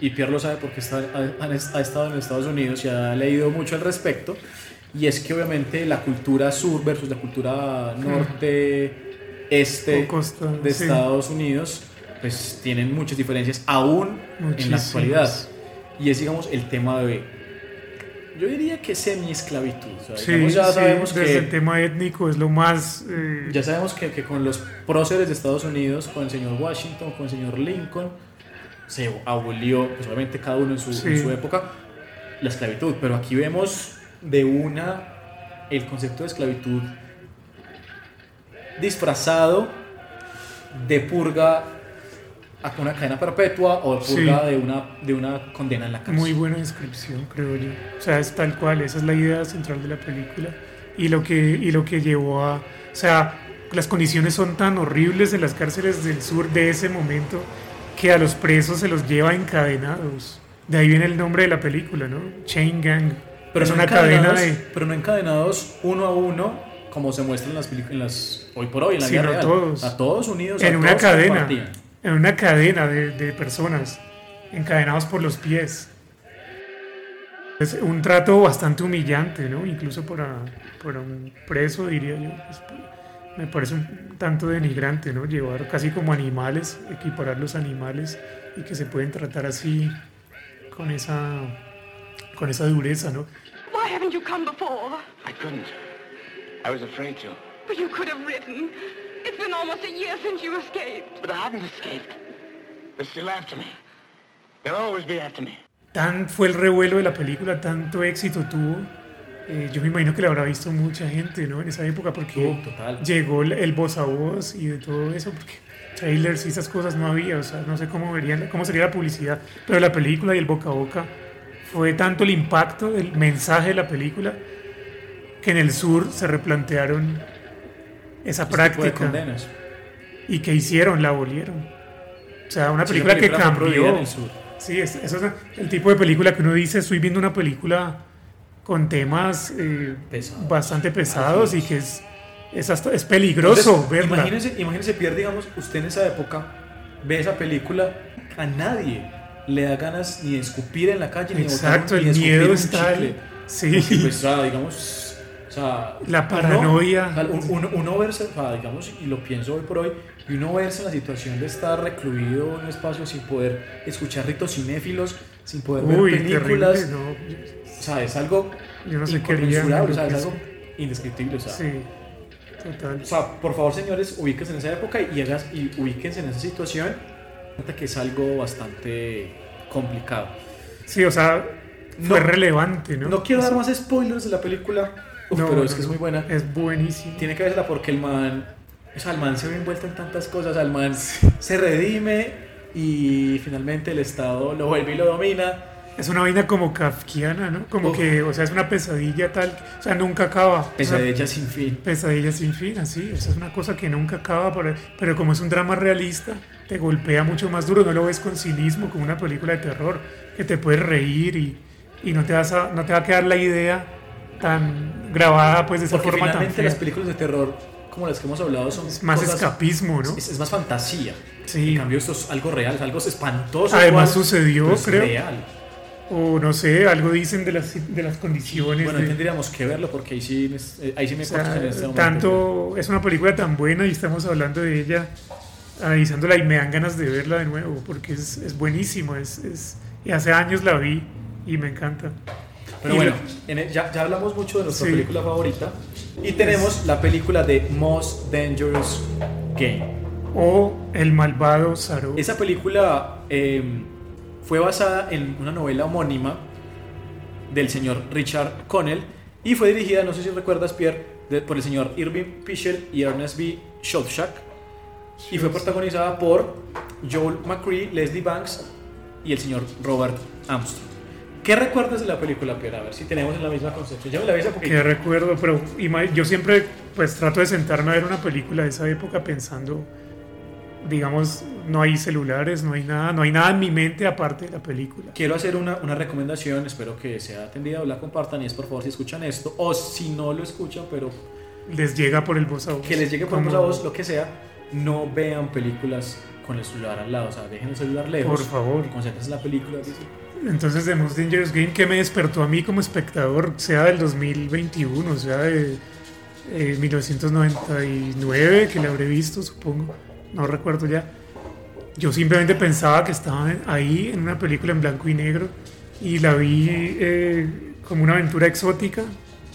y Pierre lo sabe porque está, ha, ha estado en Estados Unidos y ha leído mucho al respecto, y es que obviamente la cultura sur versus la cultura norte, este costa, de sí. Estados Unidos, pues tienen muchas diferencias aún en la Muchísimas. actualidad. Y es, digamos, el tema de, yo diría que semi-esclavitud. O sea, Sí, ya sí, sabemos desde el que... tema étnico es lo más... eh, Ya sabemos que, que con los próceres de Estados Unidos, con el señor Washington, con el señor Lincoln, se abolió, pues obviamente cada uno en su, en Sí. su época, la esclavitud. Pero aquí vemos de una el concepto de esclavitud disfrazado de purga a una cadena perpetua o purga Sí. de, una, de una condena en la cárcel. Muy buena descripción, creo yo. O sea, es tal cual, esa es la idea central de la película. Y lo que, y lo que llevó a... O sea, las condiciones son tan horribles en las cárceles del sur de ese momento que a los presos se los lleva encadenados. De ahí viene el nombre de la película, ¿no? Chain Gang. pero, es no una cadena encadenados, de... pero no encadenados uno a uno, como se muestra en las películas hoy por hoy, en la vida sino real. todos. A todos unidos. en a una todos cadena. En una cadena de, de personas encadenados por los pies. Es un trato bastante humillante, ¿no? Incluso para, para un preso, diría yo. Es- me parece un tanto denigrante, ¿no? Llevar casi como animales, equiparar los animales y que se pueden tratar así con esa, con esa dureza, ¿no? Why haven't you come before? I couldn't. I was afraid to. But you could have written. It's been almost a year since you escaped. But I haven't escaped. They're still after me. They'll always be after me. Tan fue el revuelo de la película, tanto éxito tuvo. eh, yo me imagino que la habrá visto mucha gente, ¿no? En esa época, porque Oh, total. llegó el, el voz a voz y de todo eso, porque trailers y esas cosas no había, o sea, no sé cómo verían, cómo sería la publicidad, pero la película y el boca a boca fue tanto el impacto del mensaje de la película que en el sur se replantearon esa práctica condenas. y que hicieron, la abolieron. O sea, una Sí, película, la película que cambió. en el sur. Sí, es, eso es el tipo de película que uno dice, estoy viendo una película con temas eh, Pesados. bastante pesados y que es, es, hasta- es peligroso Entonces, verla. Imagínense, imagínense, Pierre, digamos, usted en esa época ve esa película, a nadie le da ganas ni de escupir en la calle, ni de botar un- el ni de miedo está. Sí. Porque, pues, digamos, o sea, La uno- paranoia. o sea, un- uno, uno verse, o sea, digamos, y lo pienso hoy por hoy, y uno verse en la situación de estar recluido en un espacio sin poder escuchar ritos cinéfilos, sin poder Uy, ver películas, terrible, no. o sea, es algo Yo no sé inconmensurable, o sea, es algo indescriptible, o sea, Sí, total. o sea, por favor, señores, ubíquense en esa época y, hagas, y ubíquense en esa situación. Que es algo bastante complicado. Sí, o sea, fue No- relevante, ¿no? No quiero O sea, dar más spoilers de la película, uf, no, pero es no, que es no. muy buena. Es buenísimo. Tiene que verla porque el man, o sea, el man se ve envuelto en tantas cosas, el man se redime y finalmente el Estado lo vuelve y lo domina. Es una vaina como kafkiana, ¿no? Como Uf. que, o sea, es una pesadilla tal, o sea, nunca acaba. O sea, Pesadilla sin fin. Pesadilla sin fin, así. O sea, es una cosa que nunca acaba, pero, pero como es un drama realista, te golpea mucho más duro. No lo ves con cinismo, como una película de terror, que te puedes reír y, y no, te vas a, no te va a quedar la idea tan grabada, pues, de esa Porque forma tan finalmente fea. las películas de terror, como las que hemos hablado, son Es más cosas- escapismo, ¿no? Es, es más fantasía. Sí. En cambio, esto es algo real, algo espantoso. Además igual, sucedió, pero es creo. real. O no sé, algo dicen de las, de las condiciones. Bueno, de- tendríamos que verlo porque ahí sí, eh, ahí sí me O sea, en este tanto es una película tan buena y estamos hablando de ella, analizándola y me dan ganas de verla de nuevo porque es, es buenísimo. Es, es- y hace años la vi y me encanta. Pero Y bueno, lo- en el- ya, ya hablamos mucho de nuestra Sí. película favorita. Y tenemos la película de Most Dangerous Game. o El malvado Saro. Esa película eh, fue basada en una novela homónima del señor Richard Connell y fue dirigida, no sé si recuerdas, Pierre, de- por el señor Irving Fisher y Ernest B. Shostak y fue protagonizada por Joel McCree, Leslie Banks y el señor Robert Armstrong. ¿Qué recuerdas de la película, Pierre? A ver si tenemos la misma concepción. Yo me la vi hace poquito. que recuerdo, pero yo siempre pues trato de sentarme a ver una película de esa época pensando, digamos, no hay celulares, no hay nada, no hay nada en mi mente aparte de la película. Quiero hacer una, una recomendación, espero que sea atendida o la compartan y es por favor si escuchan esto o si no lo escuchan, pero Les llega por el voz a voz. que les llegue por Como- voz a voz, lo que sea, no vean películas con el celular al lado, o sea, dejen el celular lejos. Por favor. y Concéntrense en la película. dice. Entonces, The Most Dangerous Game, que me despertó a mí como espectador, sea del 2021, sea de eh, 1999, que la habré visto, supongo, no recuerdo ya. Yo simplemente pensaba que estaba ahí en una película en blanco y negro y la vi eh, como una aventura exótica,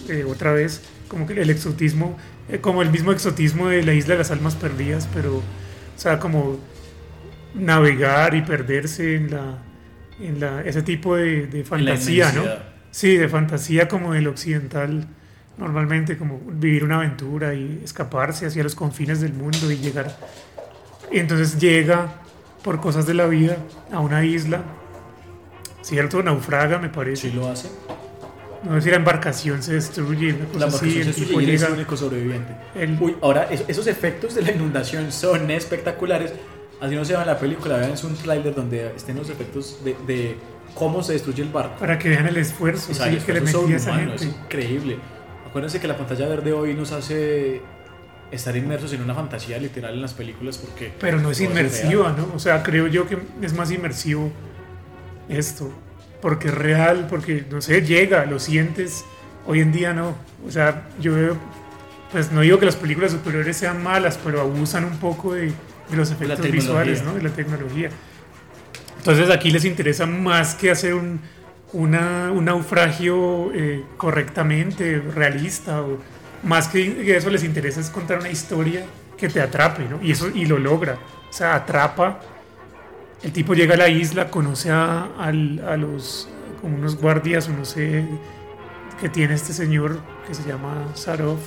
eh, otra vez, como que el exotismo, eh, como el mismo exotismo de la isla de las almas perdidas, pero, o sea, como navegar y perderse en la en la, ese tipo de, de fantasía, ¿no? Sí, de fantasía como del occidental normalmente, como vivir una aventura y escaparse hacia los confines del mundo y llegar. Y entonces llega por cosas de la vida a una isla, cierto, naufraga me parece. Sí lo hace. No sé si la embarcación se destruye, La así, embarcación el se destruye y es el único sobreviviente. el- Uy, ahora es- esos efectos de la inundación son espectaculares. Así no se ve en la película, vean, es un tráiler donde estén los efectos de, de cómo se destruye el barco. para que vean el esfuerzo O sea, sí, el que le esa es increíble. Acuérdense que la pantalla verde hoy nos hace estar inmersos en una fantasía literal en las películas porque... Pero no es inmersiva. ¿no? O sea, creo yo que es más inmersivo esto. Porque es real, porque, no sé, llega, lo sientes. Hoy en día no. O sea, yo veo, pues no digo que las películas superiores sean malas, pero abusan un poco de, de los efectos visuales, ¿no? De la tecnología. Entonces aquí les interesa más que hacer un, una- un naufragio eh, correctamente, realista, o más que eso les interesa es contar una historia que te atrape, ¿no? Y eso y lo logra. O sea, atrapa. El tipo llega a la isla, conoce a, al- a los como unos guardias o no sé que tiene este señor que se llama Sarov,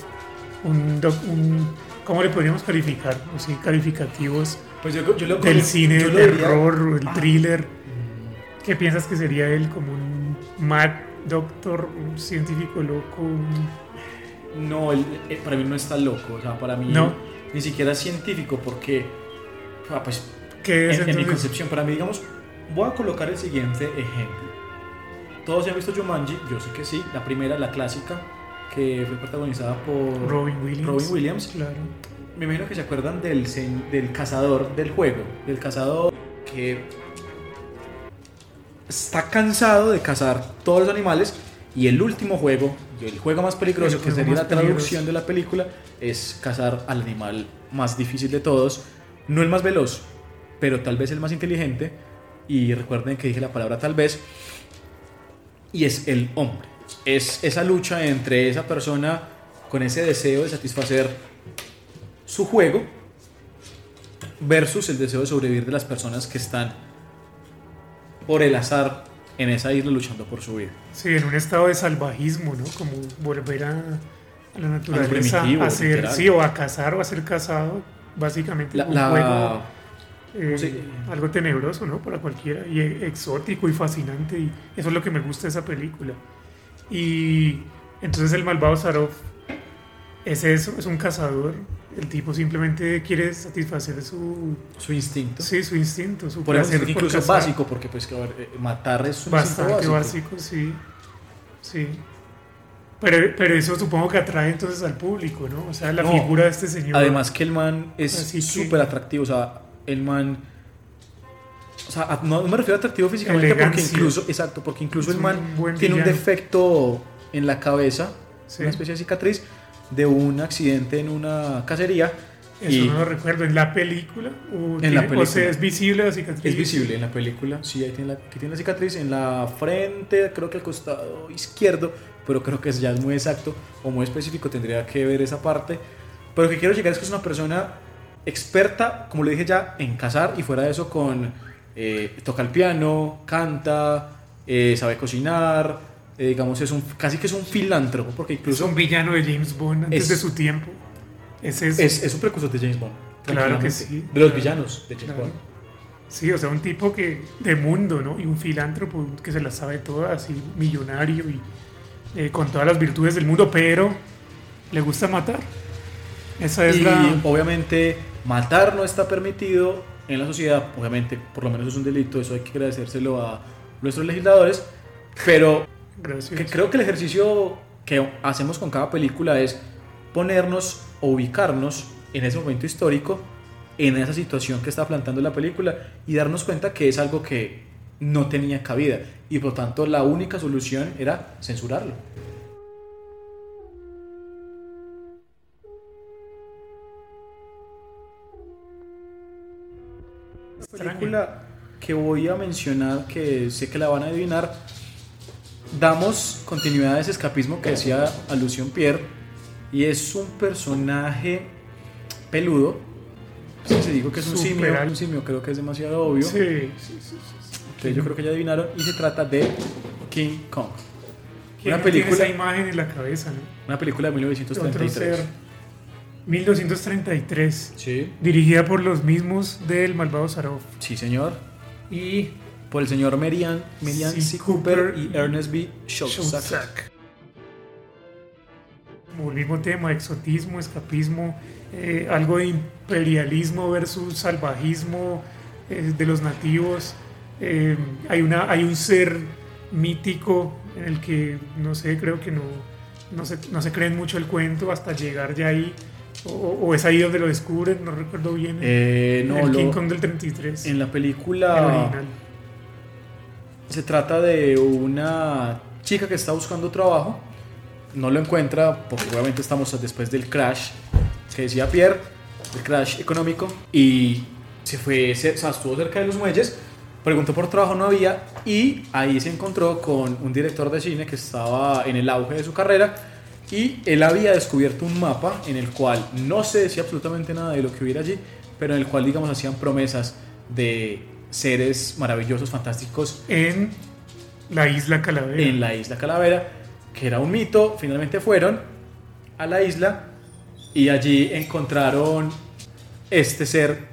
un, doc- un ¿cómo le podríamos calificar? O sí, calificativos Pues yo, yo lo del cine yo lo diría- terror el thriller. ¿Qué piensas que sería él como un mad doctor, un científico loco? un- No, él, eh, para mí no está loco. O sea, para mí No. ni siquiera es científico porque, ah, pues, ¿Qué es en, en mi concepción, para mí, digamos, voy a colocar el siguiente ejemplo. Todos han visto Jumanji, yo sé que sí. La primera, la clásica, que fue protagonizada por Robin Williams. Robin Williams. Claro. Me imagino que se acuerdan del, del cazador del juego, del cazador que está cansado de cazar todos los animales y el último juego, el juego más peligroso, El que sería la traducción peligroso. de la película, es cazar al animal más difícil de todos, no el más veloz, pero tal vez el más inteligente, y recuerden que dije la palabra tal vez, y es el hombre. Es esa lucha entre esa persona con ese deseo de satisfacer su juego versus el deseo de sobrevivir de las personas que están por el azar en esa isla luchando por su vida. Sí, en un estado de salvajismo, ¿no? Como volver a, a la naturaleza, a ser, sí, o a cazar o a ser cazado, básicamente La- un la- juego eh, sí. algo tenebroso, ¿no? Para cualquiera, y exótico y fascinante, y eso es lo que me gusta de esa película. Y entonces el malvado Sarov es eso, es un cazador, el tipo simplemente quiere satisfacer su... Su instinto. Sí, su instinto, su Por placer por incluso cazar. básico, porque pues que, ver, eh, matar es un Bastante básico. básico, sí. Sí. Pero, pero eso supongo que atrae entonces al público, ¿no? O sea, la No, figura de este señor. Además que el man es súper atractivo, o sea, el man... O sea, no, me refiero a atractivo físicamente porque incluso, exacto, porque incluso Es el man un tiene un defecto en la cabeza, Sí. una especie de cicatriz de un accidente en una cacería. Eso y no lo recuerdo. ¿En la película? ¿O, En tiene- la o película. sea, es visible la cicatriz? Es visible en la película, sí, ahí tiene la, que tiene la cicatriz en la frente, creo que al costado izquierdo, pero creo que ya es muy exacto o muy específico, tendría que ver esa parte. Pero lo que quiero llegar es que es una persona experta, como le dije ya, en cazar y fuera de eso con... eh, toca el piano, canta, eh, sabe cocinar, eh, digamos, es un, casi que es un filántropo, porque Es incluso un villano de James Bond antes Es- de su tiempo. Es eso. es, es un precursor de James Bond. Claro que sí. De los Claro. villanos de James Claro. Bond. Sí, o sea, un tipo que de mundo, ¿no? Y un filántropo que se las sabe todas, y millonario y eh, con todas las virtudes del mundo, pero le gusta matar. Esa es y la... obviamente matar no está permitido en la sociedad, obviamente por lo menos es un delito, eso hay que agradecérselo a nuestros legisladores, pero que creo que el ejercicio que hacemos con cada película es ponernos o ubicarnos en ese momento histórico, en esa situación que está planteando la película y darnos cuenta que es algo que no tenía cabida y por tanto la única solución era censurarlo. Película que voy a mencionar, que sé que la van a adivinar, damos continuidad a ese escapismo que decía alusión Pierre, y es un personaje peludo. Si se digo que es un simio, un simio creo que es demasiado obvio. Sí, sí, sí, sí. Entonces yo creo que ya adivinaron, y se trata de King Kong. ¿Quién Una película, esa imagen en la cabeza, ¿no? una película de Otro 1933. ser. 1933. Sí. Dirigida por los mismos del Malvado Sarov. Sí, señor. Y Por el señor Merian, Merian C. Cooper, y Ernest B. Como el mismo tema, exotismo, escapismo, eh, algo de imperialismo versus salvajismo eh, de los nativos. Eh, hay, una, hay un ser mítico en el que, no sé, creo que no, no, se, no se creen mucho el cuento hasta llegar ya ahí. O, o es ahí donde lo descubren, no recuerdo bien. Eh, no, el lo- King Kong del 33. En la el película original. se trata de una chica que está buscando trabajo. No lo encuentra porque obviamente estamos después del crash que decía Pierre, el crash económico. Y se fue, se, o sea, estuvo cerca de los muelles, preguntó por trabajo, no había. Y ahí se encontró con un director de cine que estaba en el auge de su carrera. Y él había descubierto un mapa en el cual no se decía absolutamente nada de lo que hubiera allí, pero en el cual, digamos, hacían promesas de seres maravillosos, fantásticos En la isla Calavera. en la isla Calavera, que era un mito. Finalmente fueron a la isla y allí encontraron este ser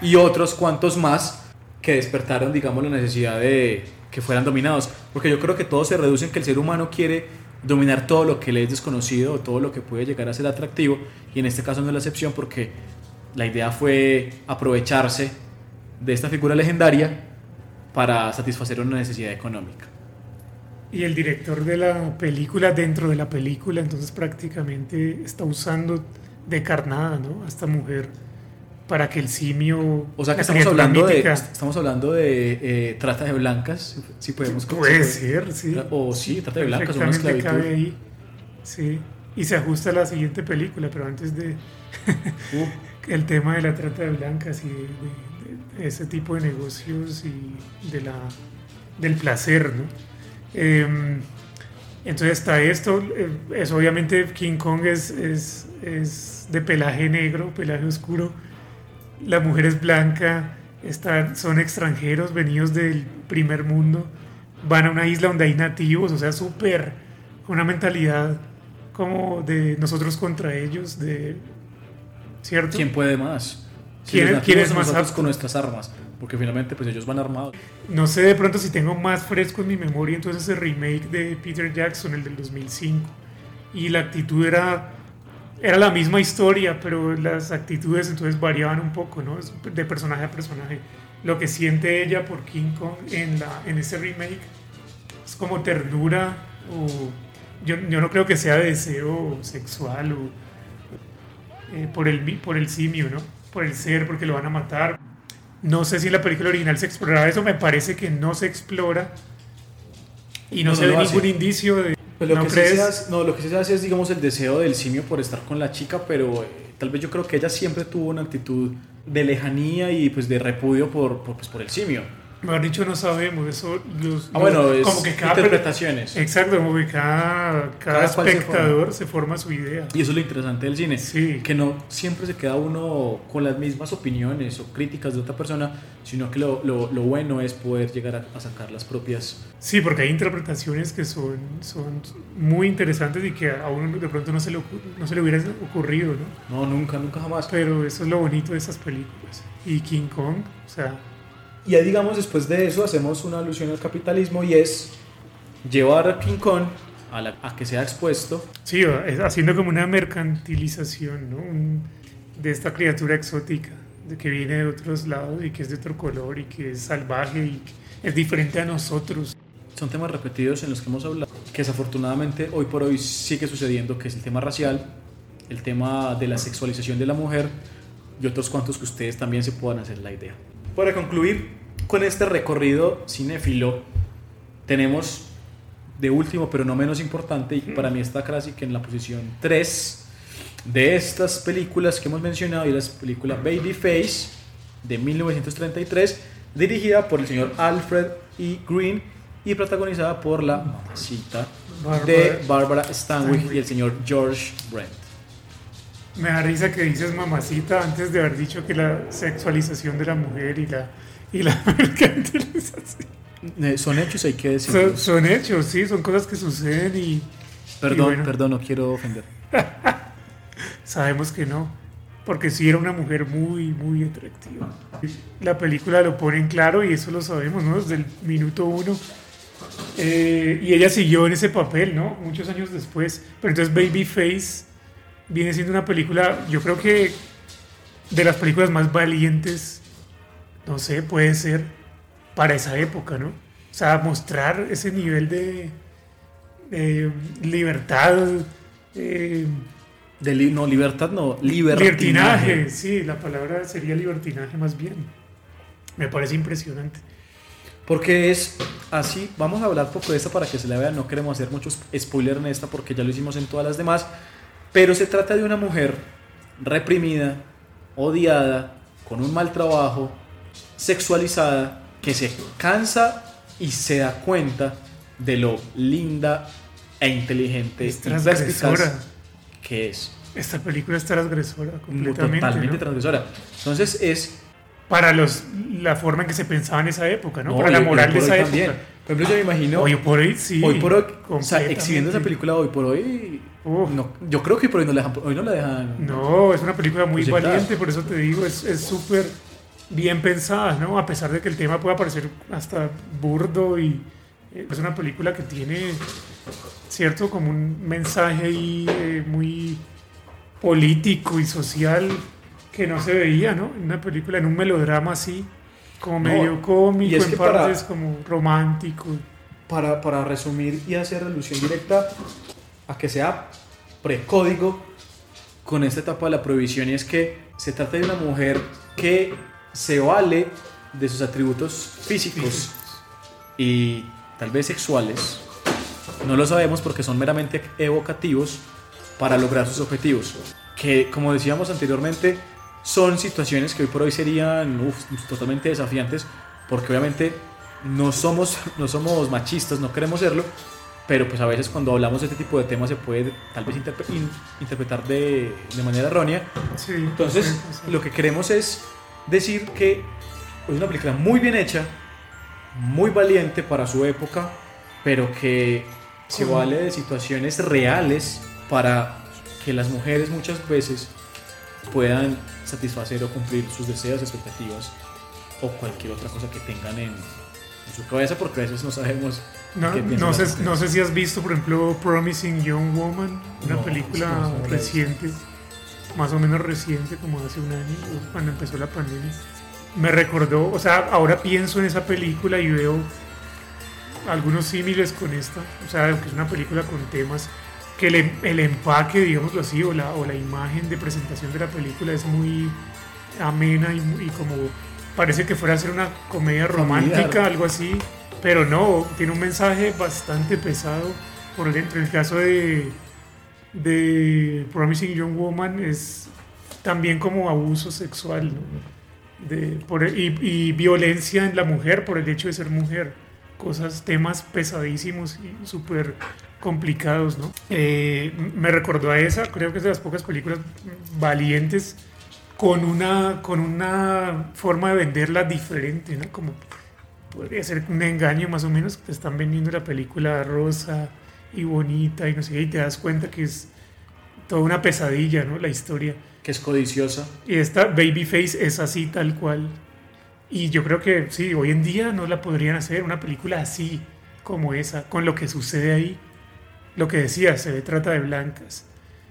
y otros cuantos más que despertaron, digamos, la necesidad de que fueran dominados. Porque yo creo que todo se reduce en que el ser humano quiere dominar todo lo que le es desconocido todo lo que puede llegar a ser atractivo. Y en este caso no es la excepción porque la idea fue aprovecharse de esta figura legendaria para satisfacer una necesidad económica. Y el director de la película dentro de la película, entonces prácticamente está usando de carnada, ¿no? A esta mujer para que el simio. O sea que estamos hablando, de, estamos hablando de eh, trata de blancas, si podemos Puede si ser, sí. O sí, trata de blancas o una esclavitud. cabe ahí. Sí. Y se ajusta a la siguiente película, pero antes de. Uh. el tema de la trata de blancas y de, de- de ese tipo de negocios y de la, del placer, ¿no? Em, entonces está esto, eh, es obviamente King Kong es, es, es de pelaje negro, pelaje oscuro, la mujer es blanca, están, son extranjeros venidos del primer mundo, van a una isla donde hay nativos, o sea, súper, una mentalidad como de nosotros contra ellos, de, ¿cierto? ¿Quién puede más? Si ¿Quién- quién es más apto? con nuestras armas? Porque finalmente pues ellos van armados. No sé de pronto si tengo más fresco en mi memoria entonces ese remake de Peter Jackson, el del 2005. Y la actitud era, era la misma historia, pero las actitudes entonces variaban un poco, ¿no? De personaje a personaje. Lo que siente ella por King Kong en, la, en ese remake es como ternura o... Yo, yo no creo que sea deseo sexual o eh, por, el, por el simio, ¿no? Por el ser, porque lo van a matar. No sé si en la película original se exploraba eso, me parece que no se explora y no, No, se ve ningún indicio de... Pues lo, ¿no que sí se hace, no, lo que sí se hace es, digamos, el deseo del simio por estar con la chica, pero eh, tal vez yo creo que ella siempre tuvo una actitud de lejanía y pues de repudio por, por, pues, por el simio. Mejor dicho, no sabemos. Eso, los, Ah, bueno, los- es como que cada interpretaciones. Exacto, como que cada, cada, Cada cual se espectador se forma. su idea. Y eso es lo interesante del cine, Sí. que no siempre se queda uno con las mismas opiniones o críticas de otra persona, sino que lo, lo, lo bueno es poder llegar a, a sacar las propias... Sí, porque hay interpretaciones que son, son muy interesantes y que a uno de pronto no se le, no se le hubiera ocurrido, ¿no? No, nunca, nunca jamás. Pero eso es lo bonito de esas películas. Y King Kong, o sea, Y ya digamos, después de eso hacemos una alusión al capitalismo y es llevar a King Kong a, la- a que sea expuesto sí, haciendo como una mercantilización, ¿no? Un- de esta criatura exótica, que viene de otros lados y que es de otro color y que es salvaje y que es diferente a nosotros. son temas repetidos en los que hemos hablado, que desafortunadamente hoy por hoy sigue sucediendo, que es el tema racial, el tema de la sexualización de la mujer y otros cuantos que ustedes también se puedan hacer la idea. Para concluir con este recorrido cinéfilo, tenemos de último pero no menos importante, y para mí está casi que en la posición 3 de estas películas que hemos mencionado, y la película Babyface de 1933, dirigida por el señor Alfred E. Green y protagonizada por la mamacita de Barbara Stanwyck Stanwyck. y el señor George Brent. Me da risa que dices mamacita antes de haber dicho que la sexualización de la mujer y la, y la mercantilización. Eh, son hechos, hay que Son, decirlo. son hechos, sí, son cosas que suceden y Perdón, y bueno. perdón, no quiero ofender. sabemos que no, porque sí era una mujer muy, muy atractiva. La película lo pone en claro y eso lo sabemos, ¿no? Desde el minuto uno. Eh, y ella siguió en ese papel, ¿no? Muchos años después. Pero entonces Babyface viene siendo una película, yo creo que de las películas más valientes, no sé, puede ser para esa época, ¿no? O sea, mostrar ese nivel de, de libertad, eh, De li- no, libertad no, libertinaje. libertinaje, sí, la palabra sería libertinaje más bien. Me parece impresionante. Porque es así, vamos a hablar poco de esta para que se la vean, no queremos hacer muchos spoilers en esta porque ya lo hicimos en todas las demás, pero se trata de una mujer reprimida, odiada, con un mal trabajo, sexualizada, que se cansa y se da cuenta de lo linda e inteligente Es y transgresora. que es. Esta película es transgresora completamente. Totalmente ¿no? transgresora. Entonces es Para los, la forma en que se pensaba en esa época, ¿no? No, Para y- la y moral de esa época. también. Por ejemplo, yo me imagino. Hoy por hoy sí. Hoy por hoy, o sea, exhibiendo esa película hoy por hoy. Uf. No, yo creo que por hoy no la dejan. Hoy no la dejan. No, es una película muy valiente, por eso te digo, es es súper bien pensada, ¿no? A pesar de que el tema pueda parecer hasta burdo y eh, es una película que tiene, cierto, como un mensaje ahí eh, muy político y social que no se veía, ¿no? En una película, en un melodrama así, como medio cómico, es en para- partes como romántico. Para, para resumir y hacer alusión directa a que sea precódigo con esta etapa de la prohibición, y es que se trata de una mujer que se vale de sus atributos físicos y tal vez sexuales. No lo sabemos porque son meramente evocativos para lograr sus objetivos. Que, como decíamos anteriormente, son situaciones que hoy por hoy serían uf, totalmente desafiantes porque obviamente no somos, no somos machistas, no queremos serlo, pero pues a veces cuando hablamos de este tipo de temas se puede tal vez interpre- in- interpretar de, de manera errónea. Sí, Entonces, puede pasar. lo que queremos es decir que es una película muy bien hecha, muy valiente para su época, pero que se vale de situaciones reales para que las mujeres muchas veces puedan satisfacer o cumplir sus deseos, expectativas o cualquier otra cosa que tengan en, en su cabeza, porque a veces no sabemos No, no, sé, no sé si has visto, por ejemplo, Promising Young Woman, una No, película reciente, más o menos reciente, como hace un año, cuando empezó la pandemia. Me recordó, o sea, ahora pienso en esa película y veo algunos símiles con esta, o sea, que es una película con temas que el, em- el empaque, digámoslo así, o la, o la imagen de presentación de la película es muy amena y, y como parece que fuera a ser una comedia romántica, algo así, pero no, tiene un mensaje bastante pesado. Por ejemplo, el caso de, Promising Young Woman es también como abuso sexual de, y, y violencia en la mujer por el hecho de ser mujer. Cosas, temas pesadísimos y súper complicados, ¿no? Eh, me recordó a esa, creo que es de las pocas películas valientes con una, con una forma de venderla diferente, ¿no? Como podría ser un engaño más o menos, te están vendiendo la película rosa y bonita y no sé qué, y te das cuenta que es toda una pesadilla, ¿no? La historia. que es codiciosa. Y esta Babyface es así tal cual. Y yo creo que sí, hoy en día no la podrían hacer una película así como esa, con lo que sucede ahí. Lo que decía, se ve trata de blancas.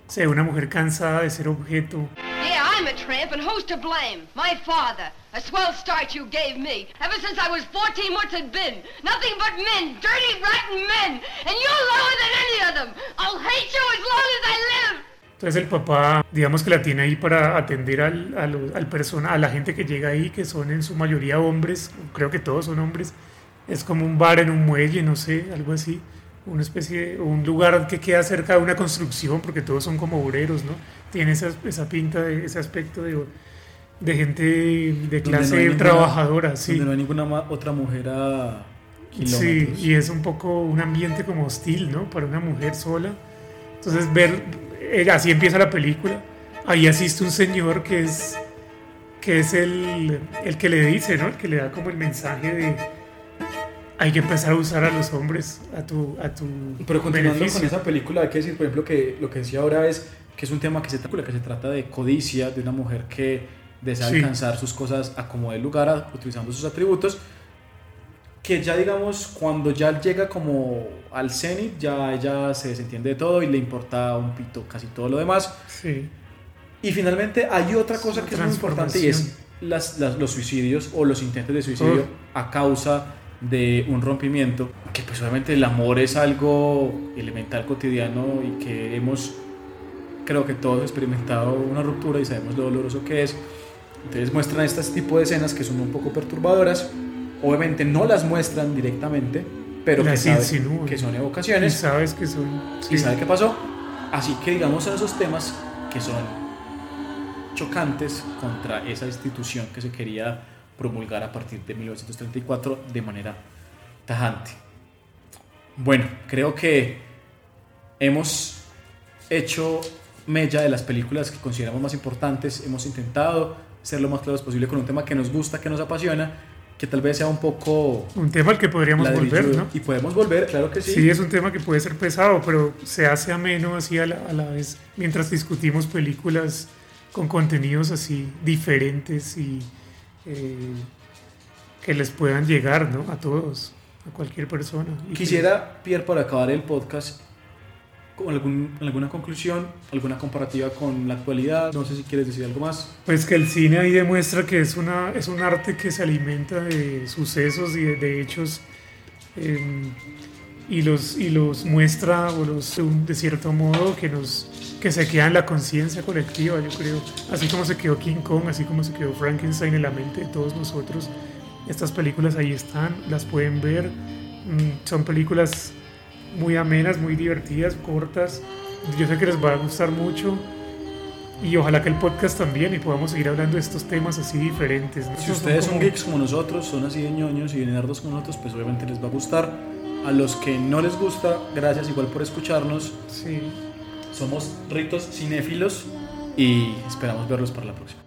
Se ve una mujer cansada de ser objeto. Yeah, I'm a tramp, and who's to blame? My father. A swell start you gave me. Ever since I was 14, what's it been? Nothing but men, dirty, rotten men. And you're lower than any of them. I'll hate you as long as I live. Entonces el papá, digamos que la tiene ahí para atender al, a, lo- al persona, a la gente que llega ahí, que son en su mayoría hombres, creo que todos son hombres. Es como un bar en un muelle, no sé, algo así. Una especie de, un lugar que queda cerca de una construcción, porque todos son como obreros, ¿no? Tiene esa, esa pinta, de, ese aspecto de, de gente de clase no hay ninguna- trabajadora, sí. Donde no hay ninguna otra mujer a Sí, y es un poco un ambiente como hostil, ¿no? Para una mujer sola. Entonces, ver, eh, así empieza la película. Ahí asiste un señor que es, que es el, el que le dice, ¿no? El que le da como el mensaje de, hay que empezar a usar a los hombres a tu, a tu Pero continuando beneficio. con esa película, hay que decir, por ejemplo, que lo que decía ahora es que es un tema que se, trata- que se trata de codicia, de una mujer que desea Sí. alcanzar sus cosas a como dé lugar, a- utilizando sus atributos, que ya digamos, cuando ya llega como al cenit, ya ella se desentiende de todo y le importa un pito casi todo lo demás. Sí. Y finalmente hay otra cosa una que es muy importante y es las, las- los suicidios o los intentos de suicidio Uf. a causa de un rompimiento, que pues obviamente el amor es algo elemental cotidiano y que hemos, creo que todos experimentado una ruptura y sabemos lo doloroso que es. Entonces muestran este tipo de escenas que son un poco perturbadoras. Obviamente no las muestran directamente, pero que, insinúan. que son Y evocaciones sabes que son. y sí. sabe qué pasó. Así que digamos son esos temas que son chocantes contra esa institución que se quería promulgar a partir de 1934 de manera tajante. Bueno, creo que hemos hecho mella de las películas que consideramos más importantes, hemos intentado ser lo más claros posible con un tema que nos gusta, que nos apasiona, que tal vez sea un poco Un tema al que podríamos volver. ¿no? Y podemos volver, claro que sí. Sí, es un tema que puede ser pesado, pero se hace ameno así a la, a la vez mientras discutimos películas con contenidos así diferentes y eh, que les puedan llegar ¿no? a todos, a cualquier persona. Y que- Quisiera, Pierre, para acabar el podcast, algún- alguna conclusión, alguna comparativa con la actualidad. No sé si quieres decir algo más. Pues que el cine ahí demuestra que es, una, es un arte que se alimenta de sucesos y de, de hechos eh, y, los, y los muestra o los, de cierto modo que, nos, que se queda en la conciencia colectiva, yo creo. Así como se quedó King Kong, así como se quedó Frankenstein en la mente de todos nosotros. Estas películas ahí están, las pueden ver. Mm, son películas muy amenas, muy divertidas, cortas. Yo sé que les va a gustar mucho. Y ojalá que el podcast también y podamos seguir hablando de estos temas así diferentes. ¿no? Si ustedes son como- geeks como nosotros, son así de ñoños y de nerdos como nosotros, pues obviamente les va a gustar. A los que no les gusta, gracias igual por escucharnos. Sí. Somos ritos cinéfilos y esperamos verlos para la próxima.